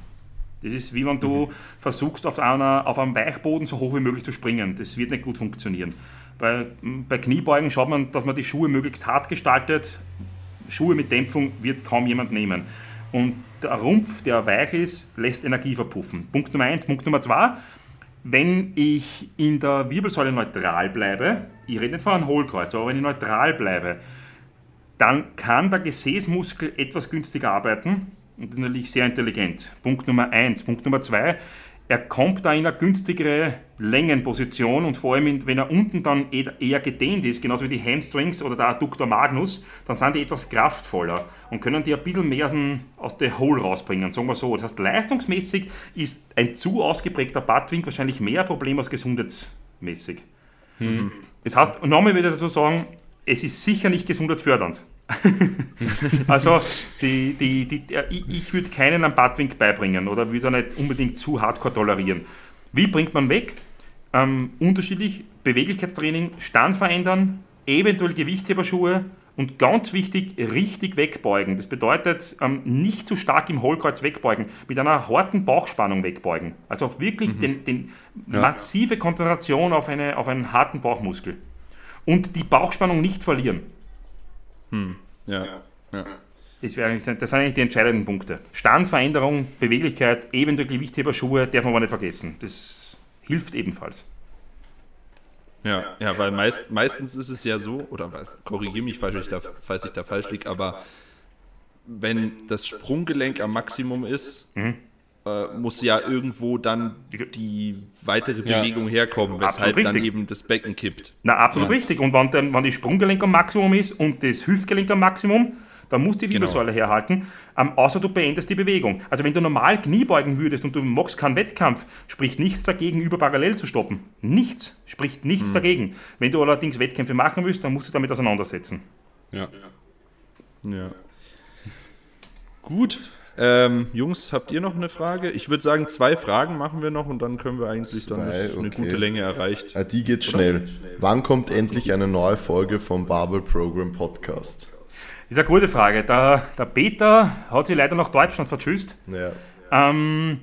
Das ist wie wenn du mhm. versuchst, auf, einer, auf einem Weichboden so hoch wie möglich zu springen. Das wird nicht gut funktionieren. Bei, bei Kniebeugen schaut man, dass man die Schuhe möglichst hart gestaltet. Schuhe mit Dämpfung wird kaum jemand nehmen. Und der Rumpf, der weich ist, lässt Energie verpuffen. Punkt Nummer eins. Punkt Nummer zwei, wenn ich in der Wirbelsäule neutral bleibe, ich rede nicht von einem Hohlkreuz, aber wenn ich neutral bleibe, dann kann der Gesäßmuskel etwas günstiger arbeiten. Und das ist natürlich sehr intelligent. Punkt Nummer eins. Punkt Nummer zwei, er kommt da in eine günstigere Längenposition und vor allem, wenn er unten dann eher gedehnt ist, genauso wie die Hamstrings oder der Adductor Magnus, dann sind die etwas kraftvoller und können die ein bisschen mehr aus der Hole rausbringen, sagen wir so. Das heißt, leistungsmäßig ist ein zu ausgeprägter Buttwink wahrscheinlich mehr ein Problem als gesundheitsmäßig. Hm. Das heißt, nochmal wieder dazu sagen, es ist sicher nicht gesundheitsfördernd. also die, die, die, ich, ich würde keinen am Badwink beibringen oder würde nicht unbedingt zu hardcore tolerieren. Wie bringt man weg? Ähm, unterschiedlich Beweglichkeitstraining, Stand verändern, eventuell Gewichtheberschuhe und ganz wichtig, richtig wegbeugen. Das bedeutet, ähm, nicht zu stark im Hohlkreuz wegbeugen, mit einer harten Bauchspannung wegbeugen. Also auf wirklich mhm. den, den ja. massive Konzentration auf, eine, auf einen harten Bauchmuskel. Und die Bauchspannung nicht verlieren. Hm. Ja. ja. Das, wäre das sind eigentlich die entscheidenden Punkte. Standveränderung, Beweglichkeit, eventuell Gewichtheberschuhe darf man aber nicht vergessen. Das hilft ebenfalls. Ja, ja, weil meist, meistens ist es ja so, oder korrigiere mich, falls ich, da, falls ich da falsch liege, aber wenn das Sprunggelenk am Maximum ist, mhm äh, muss ja irgendwo dann die weitere Bewegung ja. herkommen, weshalb dann eben das Becken kippt. Na, absolut ja. richtig. Und wenn, dann, wenn die Sprunggelenk am Maximum ist und das Hüftgelenk am Maximum, dann muss die genau. Wirbelsäule genau. herhalten, ähm, außer du beendest die Bewegung. Also wenn du normal Knie beugen würdest und du machst keinen Wettkampf, spricht nichts dagegen, über parallel zu stoppen. Nichts, spricht nichts hm. dagegen. Wenn du allerdings Wettkämpfe machen willst, dann musst du damit auseinandersetzen. Ja. Ja. Gut, ähm, Jungs, habt ihr noch eine Frage? Ich würde sagen, zwei Fragen machen wir noch und dann können wir eigentlich zwei, dann okay. eine gute Länge erreicht. Ja, die geht schnell. Wann kommt endlich eine neue Folge vom Barbel Program Podcast? Das ist eine gute Frage. Der, der Peter hat sich leider nach Deutschland vertschüsst. Ja. Ähm,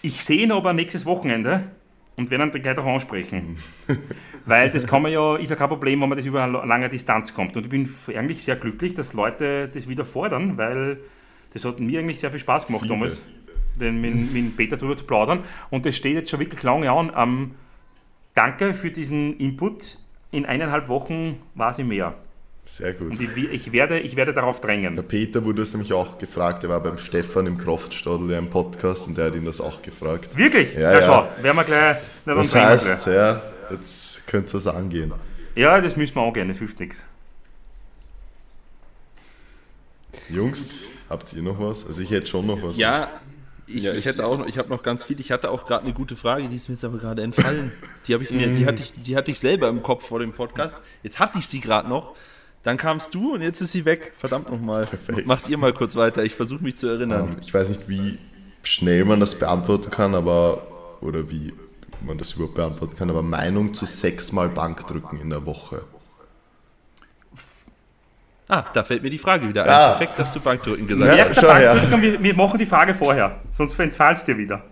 ich sehe ihn aber nächstes Wochenende und werde ihn gleich auch ansprechen. Weil das kann man ja, ist ja kein Problem, wenn man das über eine lange Distanz kommt. Und ich bin eigentlich sehr glücklich, dass Leute das wieder fordern, weil das hat mir eigentlich sehr viel Spaß gemacht Viele. damals, den, mit, mit Peter darüber zu plaudern. Und das steht jetzt schon wirklich lange an. Ähm, danke für diesen Input. In eineinhalb Wochen war sie mehr. Sehr gut. Und ich, ich, werde, ich werde darauf drängen. Der Peter wurde es nämlich auch gefragt. Er war beim Stefan im Kraftstadel im Podcast und der hat ihn das auch gefragt. Wirklich? Ja, ja. schau, werden wir gleich. Na, das heißt, ja, jetzt könnte es angehen. Ja, das müssen wir angehen, das hilft nichts. Jungs, Habt ihr noch was? Also ich hätte schon noch was. Ja, ich, ja, ich, hätte auch noch, ich habe noch ganz viel. Ich hatte auch gerade eine gute Frage, die ist mir jetzt aber gerade entfallen. Die ich mir, die hatte ich, die hatte ich selber im Kopf vor dem Podcast. Jetzt hatte ich sie gerade noch. Dann kamst du und jetzt ist sie weg. Verdammt nochmal. Macht ihr mal kurz weiter. Ich versuche mich zu erinnern. Um, ähm, ich weiß nicht, wie schnell man das beantworten kann, aber oder wie man das überhaupt beantworten kann. Aber Meinung zu sechsmal Bankdrücken in der Woche. Ah, da fällt mir die Frage wieder ein. Ah. Perfekt, dass du Bankdrücken gesagt ja, hast. Bankdrücken, wir, wir, machen die Frage vorher, sonst entfallst dir wieder.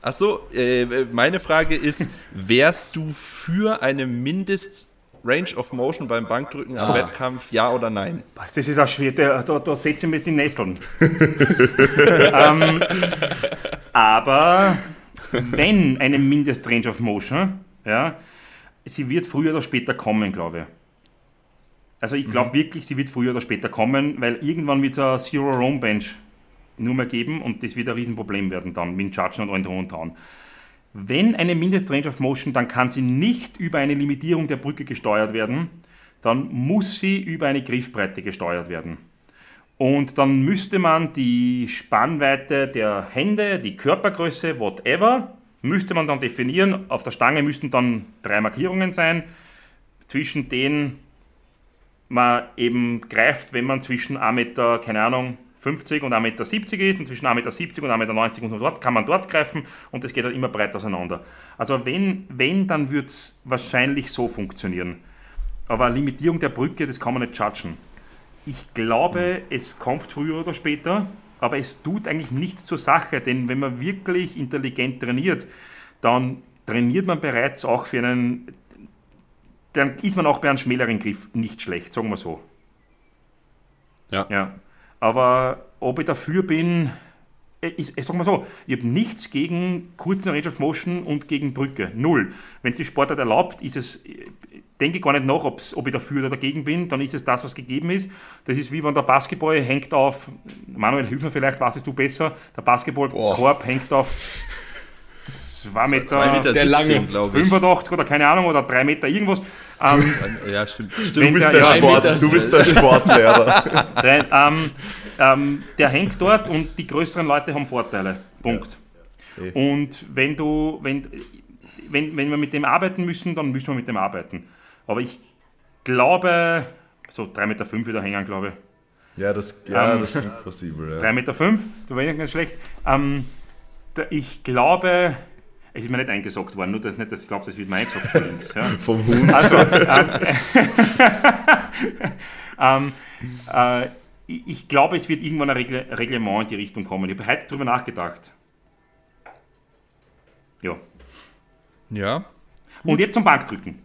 Achso, äh, meine Frage ist, wärst du für eine Mindest- Range of Motion beim Bankdrücken am ah. Wettkampf, ja oder nein? Das ist auch schwer, da, da, da setze ich mich in Nesseln. ähm, aber wenn eine Mindest Range of Motion, ja, sie wird früher oder später kommen, glaube ich. Also ich glaube mhm. wirklich, sie wird früher oder später kommen, weil irgendwann wird es eine Zero Roam Bench nur mehr geben und das wird ein Riesenproblem werden dann mit Chargen und allem und dran. Wenn eine Mindest-Range of Motion, dann kann sie nicht über eine Limitierung der Brücke gesteuert werden, dann muss sie über eine Griffbreite gesteuert werden. Und dann müsste man die Spannweite der Hände, die Körpergröße, whatever, müsste man dann definieren. Auf der Stange müssten dann drei Markierungen sein. Zwischen denen man eben greift, wenn man zwischen 1 Meter, keine Ahnung, 50 und 1,70 Meter ist und zwischen 1,70 Meter und 1,90 Meter und dort kann man dort greifen und das geht dann immer breit auseinander. Also wenn, wenn dann wird es wahrscheinlich so funktionieren. Aber eine Limitierung der Brücke, das kann man nicht judgen. Ich glaube, es kommt früher oder später, aber es tut eigentlich nichts zur Sache, denn wenn man wirklich intelligent trainiert, dann trainiert man bereits auch für einen dann ist man auch bei einem schmäleren Griff nicht schlecht, sagen wir so. Ja. ja. Aber ob ich dafür bin, ich, ich sag mal so, ich habe nichts gegen kurzen Range of Motion und gegen Brücke. Null. Wenn es die Sportart erlaubt, ist es, denke ich gar nicht nach, ob ich dafür oder dagegen bin, dann ist es das, was gegeben ist. Das ist wie wenn der Basketball hängt auf, Manuel, hilf mir vielleicht, weißt du besser, der Basketballkorb hängt auf 2 Meter, zwei Meter der 17, lange, 85 oder keine Ahnung, oder 3 Meter irgendwas. Ähm, ja, stimmt. stimmt. Du, bist der, Sport, du bist der Sportlehrer. Nein, ähm, ähm, der hängt dort und die größeren Leute haben Vorteile. Punkt. Ja. Und wenn du, wenn, wenn, wenn wir mit dem arbeiten müssen, dann müssen wir mit dem arbeiten. Aber ich glaube, so 3,5 Meter fünf wieder hängen, glaube ich. Ja, das, ja, ähm, das klingt plausibel. Ja. 3,5 Meter, fünf, du war nicht schlecht. Ähm, ich glaube, es ist mir nicht eingesagt worden, nur dass, nicht, dass ich glaube, das wird mir eingesagt von links. Ja. Vom Hund. Also, ähm, ähm, äh, ich glaube, es wird irgendwann ein Reglement in die Richtung kommen. Ich habe heute darüber nachgedacht. Ja. Ja. Und jetzt zum Bankdrücken.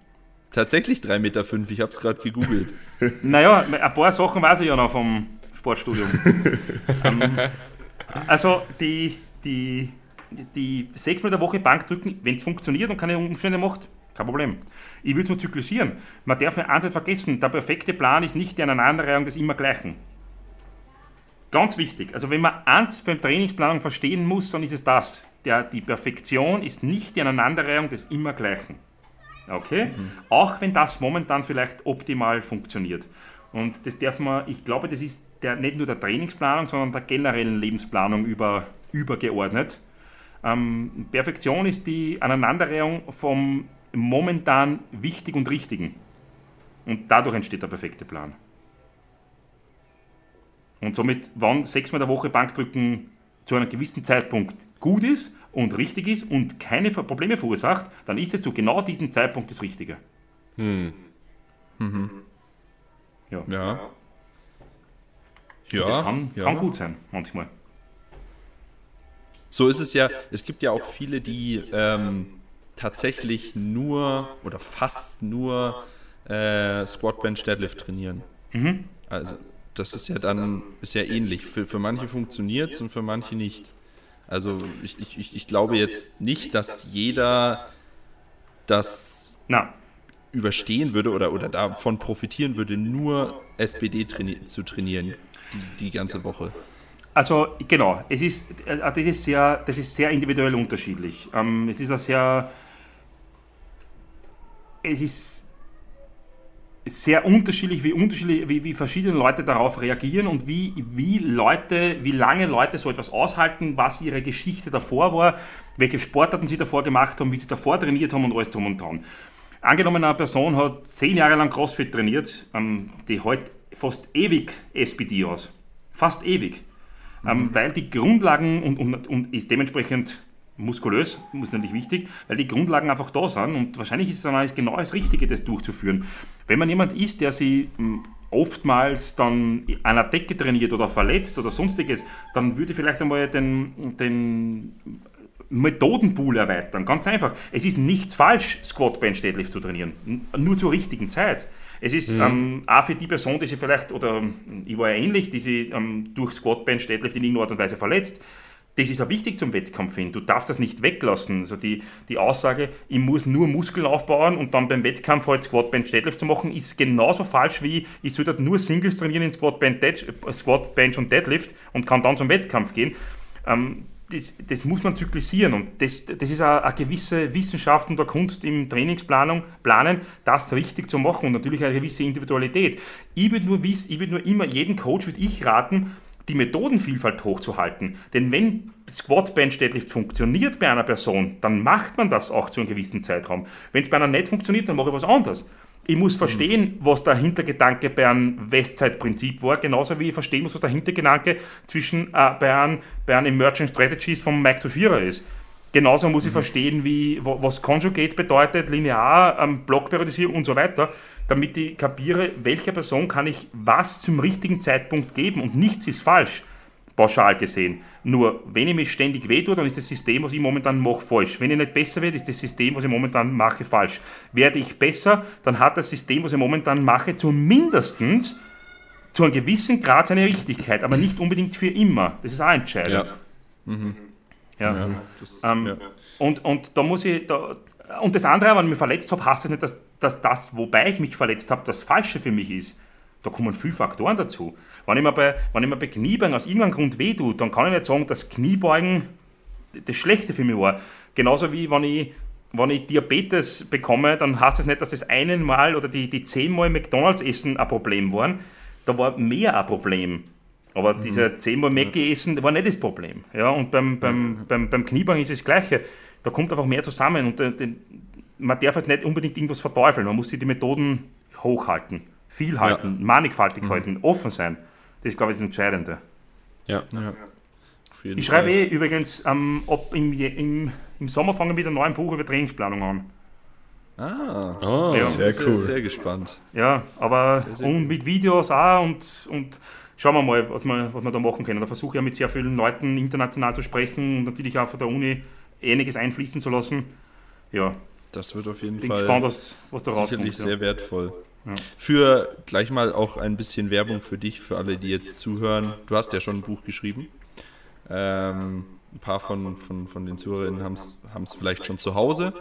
Tatsächlich 3,5 Meter, fünf. ich habe es gerade gegoogelt. naja, ein paar Sachen weiß ich ja noch vom Sportstudium. ähm, also die, die, die sechs Mal der Woche Bankdrücken, wenn es funktioniert und keine Umstände macht, kein Problem. Ich würde es nur zyklusieren. Man darf nicht eins vergessen, der perfekte Plan ist nicht die Aneinanderreihung des Immergleichen. Ganz wichtig. Also wenn man eins beim Trainingsplanung verstehen muss, dann ist es das. Der, die Perfektion ist nicht die Aneinanderreihung des Immergleichen. Okay? Mhm. Auch wenn das momentan vielleicht optimal funktioniert. Und das darf man, ich glaube, das ist der, nicht nur der Trainingsplanung, sondern der generellen Lebensplanung über, übergeordnet. Ähm, Perfektion ist die Aneinanderreihung vom momentan wichtig und richtigen. Und dadurch entsteht der perfekte Plan. Und somit, wann sechsmal der Woche Bankdrücken zu einem gewissen Zeitpunkt gut ist und richtig ist und keine Probleme verursacht, dann ist es zu genau diesem Zeitpunkt das Richtige. Hm. Mhm. Ja. Ja. ja. das kann, ja. kann gut sein, manchmal. So ist es ja. Es gibt ja auch viele, die ähm, tatsächlich nur oder fast nur äh, Squat, Bench, Deadlift trainieren. Mhm. Also das ist ja dann ist ja ähnlich. Für, für manche funktioniert es und für manche nicht. Also ich, ich, ich glaube jetzt nicht, dass jeder das Na. überstehen würde oder, oder davon profitieren würde, nur SPD traini zu trainieren die, die ganze Woche. Also genau, es ist, äh, das, ist sehr, das ist sehr individuell unterschiedlich. Ähm, es ist ein sehr, es ist sehr unterschiedlich, wie, unterschiedlich wie, wie verschiedene Leute darauf reagieren und wie, wie Leute, wie lange Leute so etwas aushalten, was ihre Geschichte davor war, welche Sportarten sie davor gemacht haben, wie sie davor trainiert haben und alles drum und dran. Angenommen, eine Person hat zehn Jahre lang CrossFit trainiert, ähm, die hält fast ewig SPD aus. Fast ewig. Ähm, weil die Grundlagen und, und, und ist dementsprechend muskulös, ist natürlich wichtig, weil die Grundlagen einfach da sind und wahrscheinlich ist es dann genau das Richtige, das durchzuführen. Wenn man jemand ist, der sich hm, oftmals dann an der Decke trainiert oder verletzt oder sonstiges, dann würde ich vielleicht einmal den, den Methodenpool erweitern. Ganz einfach. Es ist nichts falsch, Squat, Bench, Deadlift zu trainieren. Nur zur richtigen Zeit. Es ist mhm. ähm, auch für die Person, die sich vielleicht, oder ich war ja ähnlich, die sich ähm, durch Squat, Bench, Deadlift in irgendeiner Art und Weise verletzt, das ist auch wichtig zum Wettkampf hin. Du darfst das nicht weglassen. Also die, die Aussage, ich muss nur Muskeln aufbauen und dann beim Wettkampf halt Squat, Bench, Deadlift zu machen, ist genauso falsch wie ich sollte halt nur Singles trainieren in Squat, Bench, Dead, Squat, Bench und Deadlift und kann dann zum Wettkampf gehen. Ähm, das, das, muss man zyklisieren und das, das ist eine, gewisse Wissenschaft und eine Kunst im Trainingsplanung, planen, das richtig zu machen und natürlich eine gewisse Individualität. Ich würde nur wissen, nur immer, jeden Coach würde ich raten, die Methodenvielfalt hochzuhalten. Denn wenn Squat, Bench, Deadlift funktioniert bei einer Person, dann macht man das auch zu einem gewissen Zeitraum. Wenn es bei einer nicht funktioniert, dann mache ich was anderes. Ich muss mhm. verstehen, was der Hintergedanke bei einem Westside-Prinzip war, genauso wie ich verstehen muss, was der Hintergedanke zwischen, äh, bei, einem, bei einem Emerging Strategies von Mike Toshira ist. Genauso muss ich mhm. verstehen, wie, was Conjugate bedeutet, linear, ähm, Blockperiodisierung und so weiter, damit ich kapiere, welcher Person kann ich was zum richtigen Zeitpunkt geben und nichts ist falsch. Pauschal gesehen. Nur, wenn ich mich ständig wehtue, dann ist das System, was ich momentan mache, falsch. Wenn ich nicht besser werde, ist das System, was ich momentan mache, falsch. Werde ich besser, dann hat das System, was ich momentan mache, zumindest zu einem gewissen Grad seine Richtigkeit, aber nicht unbedingt für immer. Das ist auch entscheidend. Ja. Mhm. ja. ja das, ähm, ja. Und, und da muss ich, da, und das andere, wenn ich mich verletzt habe, heißt das nicht, dass, dass das, wobei ich mich verletzt habe, das Falsche für mich ist. Da kommen viele Faktoren dazu. Wenn ich mir bei, wenn ich mir bei Kniebeugen aus irgendeinem Grund weh tue, dann kann ich nicht sagen, dass Kniebeugen das Schlechte für mich war. Genauso wie wenn ich, wenn ich Diabetes bekomme, dann heißt das nicht, dass das einen Mal oder die, die zehnmal McDonalds essen ein Problem waren. Da war mehr ein Problem. Aber mhm. dieser zehnmal Mackie essen war nicht das Problem. Ja, und beim, beim, mhm. beim, beim Kniebeugen ist das Gleiche. Da kommt einfach mehr zusammen und äh, den, man darf halt nicht unbedingt irgendwas verteufeln. Man muss sich die Methoden hochhalten, viel halten, ja. mannigfaltig mhm. halten, offen sein. Das ist, glaube ich, das Entscheidende. Ja. ja. Ich schreibe eh übrigens, ähm, ob im, im, im Sommer fangen wir wieder ein neues Buch über Trainingsplanung an. Ah, oh, ja. sehr cool. Sehr, sehr, gespannt. Ja, aber sehr, sehr und mit Videos auch und, und schauen wir mal, was wir, was wir da machen können. Da versuche ich ja mit sehr vielen Leuten international zu sprechen und natürlich auch von der Uni einiges einfließen zu lassen. Ja. Das wird auf jeden Bin Fall gespannt, was, was da sicherlich rauskommt, sehr ja. wertvoll. Ja. Für gleich mal auch ein bisschen Werbung für dich, für alle, die jetzt zuhören. Du hast ja schon ein Buch geschrieben. Ähm, ein paar von, von, von den Zuhörerinnen haben es vielleicht schon zu Hause.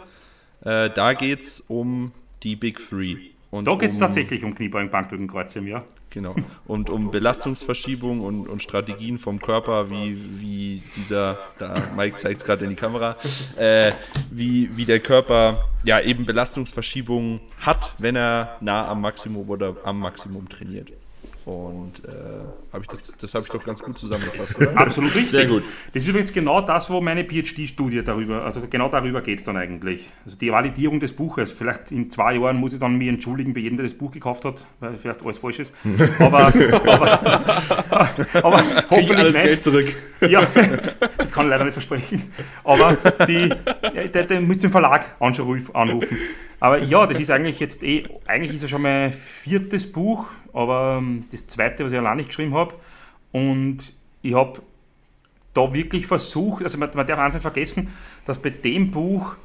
Äh, da geht es um die Big Three. Und da geht es um, tatsächlich um Kniebeugen, Bankdrücken, Kreuzheben, ja. Genau. Und um Belastungsverschiebung und, und Strategien vom Körper, wie, wie dieser, da Mike zeigt es gerade in die Kamera, äh, wie, wie der Körper ja eben Belastungsverschiebungen hat, wenn er nah am Maximum oder am Maximum trainiert. Und äh, habe ich das, das habe ich doch ganz gut zusammengefasst. Oder? Absolut richtig. Sehr gut. Das ist übrigens genau das, wo meine PhD-Studie darüber, also genau darüber geht es dann eigentlich. Also die Validierung des Buches. Vielleicht in zwei Jahren muss ich dann mich entschuldigen bei jedem, der das Buch gekauft hat, weil vielleicht alles falsch ist. Aber, aber, aber hoffentlich alles nicht. Geld zurück. Ja, das kann ich leider nicht versprechen. Aber die, ja, der, der müsste den Verlag anrufen. Aber ja, das ist eigentlich jetzt eh, eigentlich ist ja schon mein viertes Buch, aber ähm, das zweite, was ich allein nicht geschrieben habe. Und ich habe da wirklich versucht, also man, man darf eins nicht vergessen, dass bei dem Buch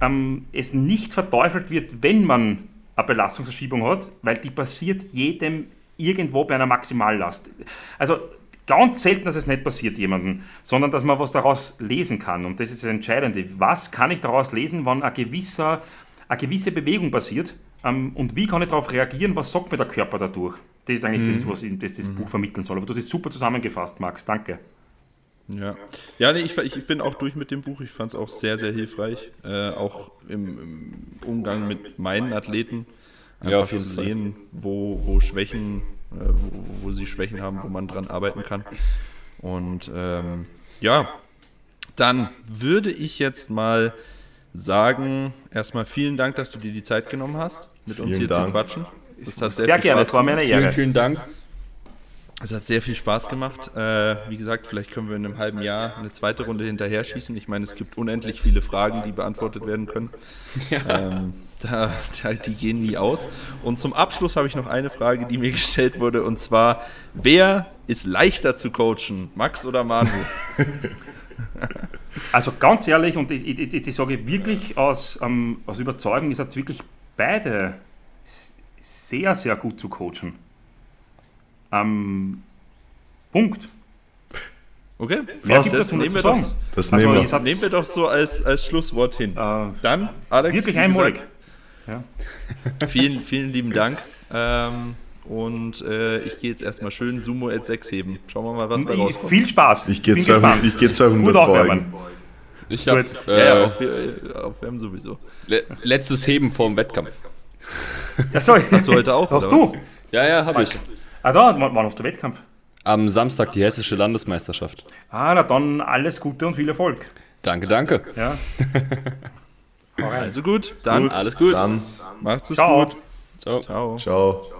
ähm, es nicht verteufelt wird, wenn man eine Belastungsverschiebung hat, weil die passiert jedem irgendwo bei einer Maximallast. Also ganz selten, dass es nicht passiert jemandem, sondern dass man was daraus lesen kann. Und das ist das Entscheidende. Was kann ich daraus lesen, wenn ein gewisser eine gewisse Bewegung passiert ähm, und wie kann ich darauf reagieren, was sagt mir der Körper dadurch? Das ist eigentlich mhm. das, was ich, das, das mhm. Buch vermitteln soll. Aber du hast es super zusammengefasst, Max. Danke. Ja, ja nee, ich, ich bin auch durch mit dem Buch. Ich fand es auch sehr, sehr hilfreich. Äh, auch im, im, Umgang mit meinen Athleten. Einfach ja, zu sehen, wo, wo Schwächen, äh, wo, wo, sie Schwächen haben, wo man dran arbeiten kann. Und ähm, ja, dann würde ich jetzt mal sagen, erstmal vielen Dank, dass du dir die Zeit genommen hast, mit vielen uns hier Dank. zu quatschen. Das hat sehr, sehr gerne, es war mir eine Ehre. Vielen, vielen Dank. Es hat sehr viel Spaß gemacht. Äh, wie gesagt, vielleicht können wir in einem halben Jahr eine zweite Runde hinterher schießen. Ich meine, es gibt unendlich viele Fragen, die beantwortet werden können. Ja. Ähm, da, da, die gehen nie aus. Und zum Abschluss habe ich noch eine Frage, die mir gestellt wurde, und zwar: Wer ist leichter zu coachen, Max oder Manu? Also ganz ehrlich, und ich, ich, ich sage wirklich aus, ähm, aus Überzeugung, ist jetzt wirklich beide sehr, sehr gut zu coachen. Ähm, Punkt. Okay, Mehr Was, das, nehmen wir, doch, das also nehmen, wir. nehmen wir doch so als, als Schlusswort hin. Äh, Dann, Alex. Wirklich einmalig. Ja. vielen, vielen lieben Dank. Ähm, und äh, ich gehe jetzt erstmal schön Sumo at 6 heben. Schauen wir mal, was bei rauskommt. Viel Spaß. Ich gehe 200, geh 200 beugen. Ich habe äh, ja, ja, auf, aufwärmen sowieso. Le letztes Heben vorm Wettkampf. Ja, sorry. Hast du heute auch? Hast du? Ja, ja, habe ich. Ah, da, wann auf der Wettkampf? Am Samstag die hessische Landesmeisterschaft. Ah, na dann alles Gute und viel Erfolg. Danke, danke. Ja. also gut, dann gut, alles gut. Dann macht's es gut. Ciao. Ciao. Ciao.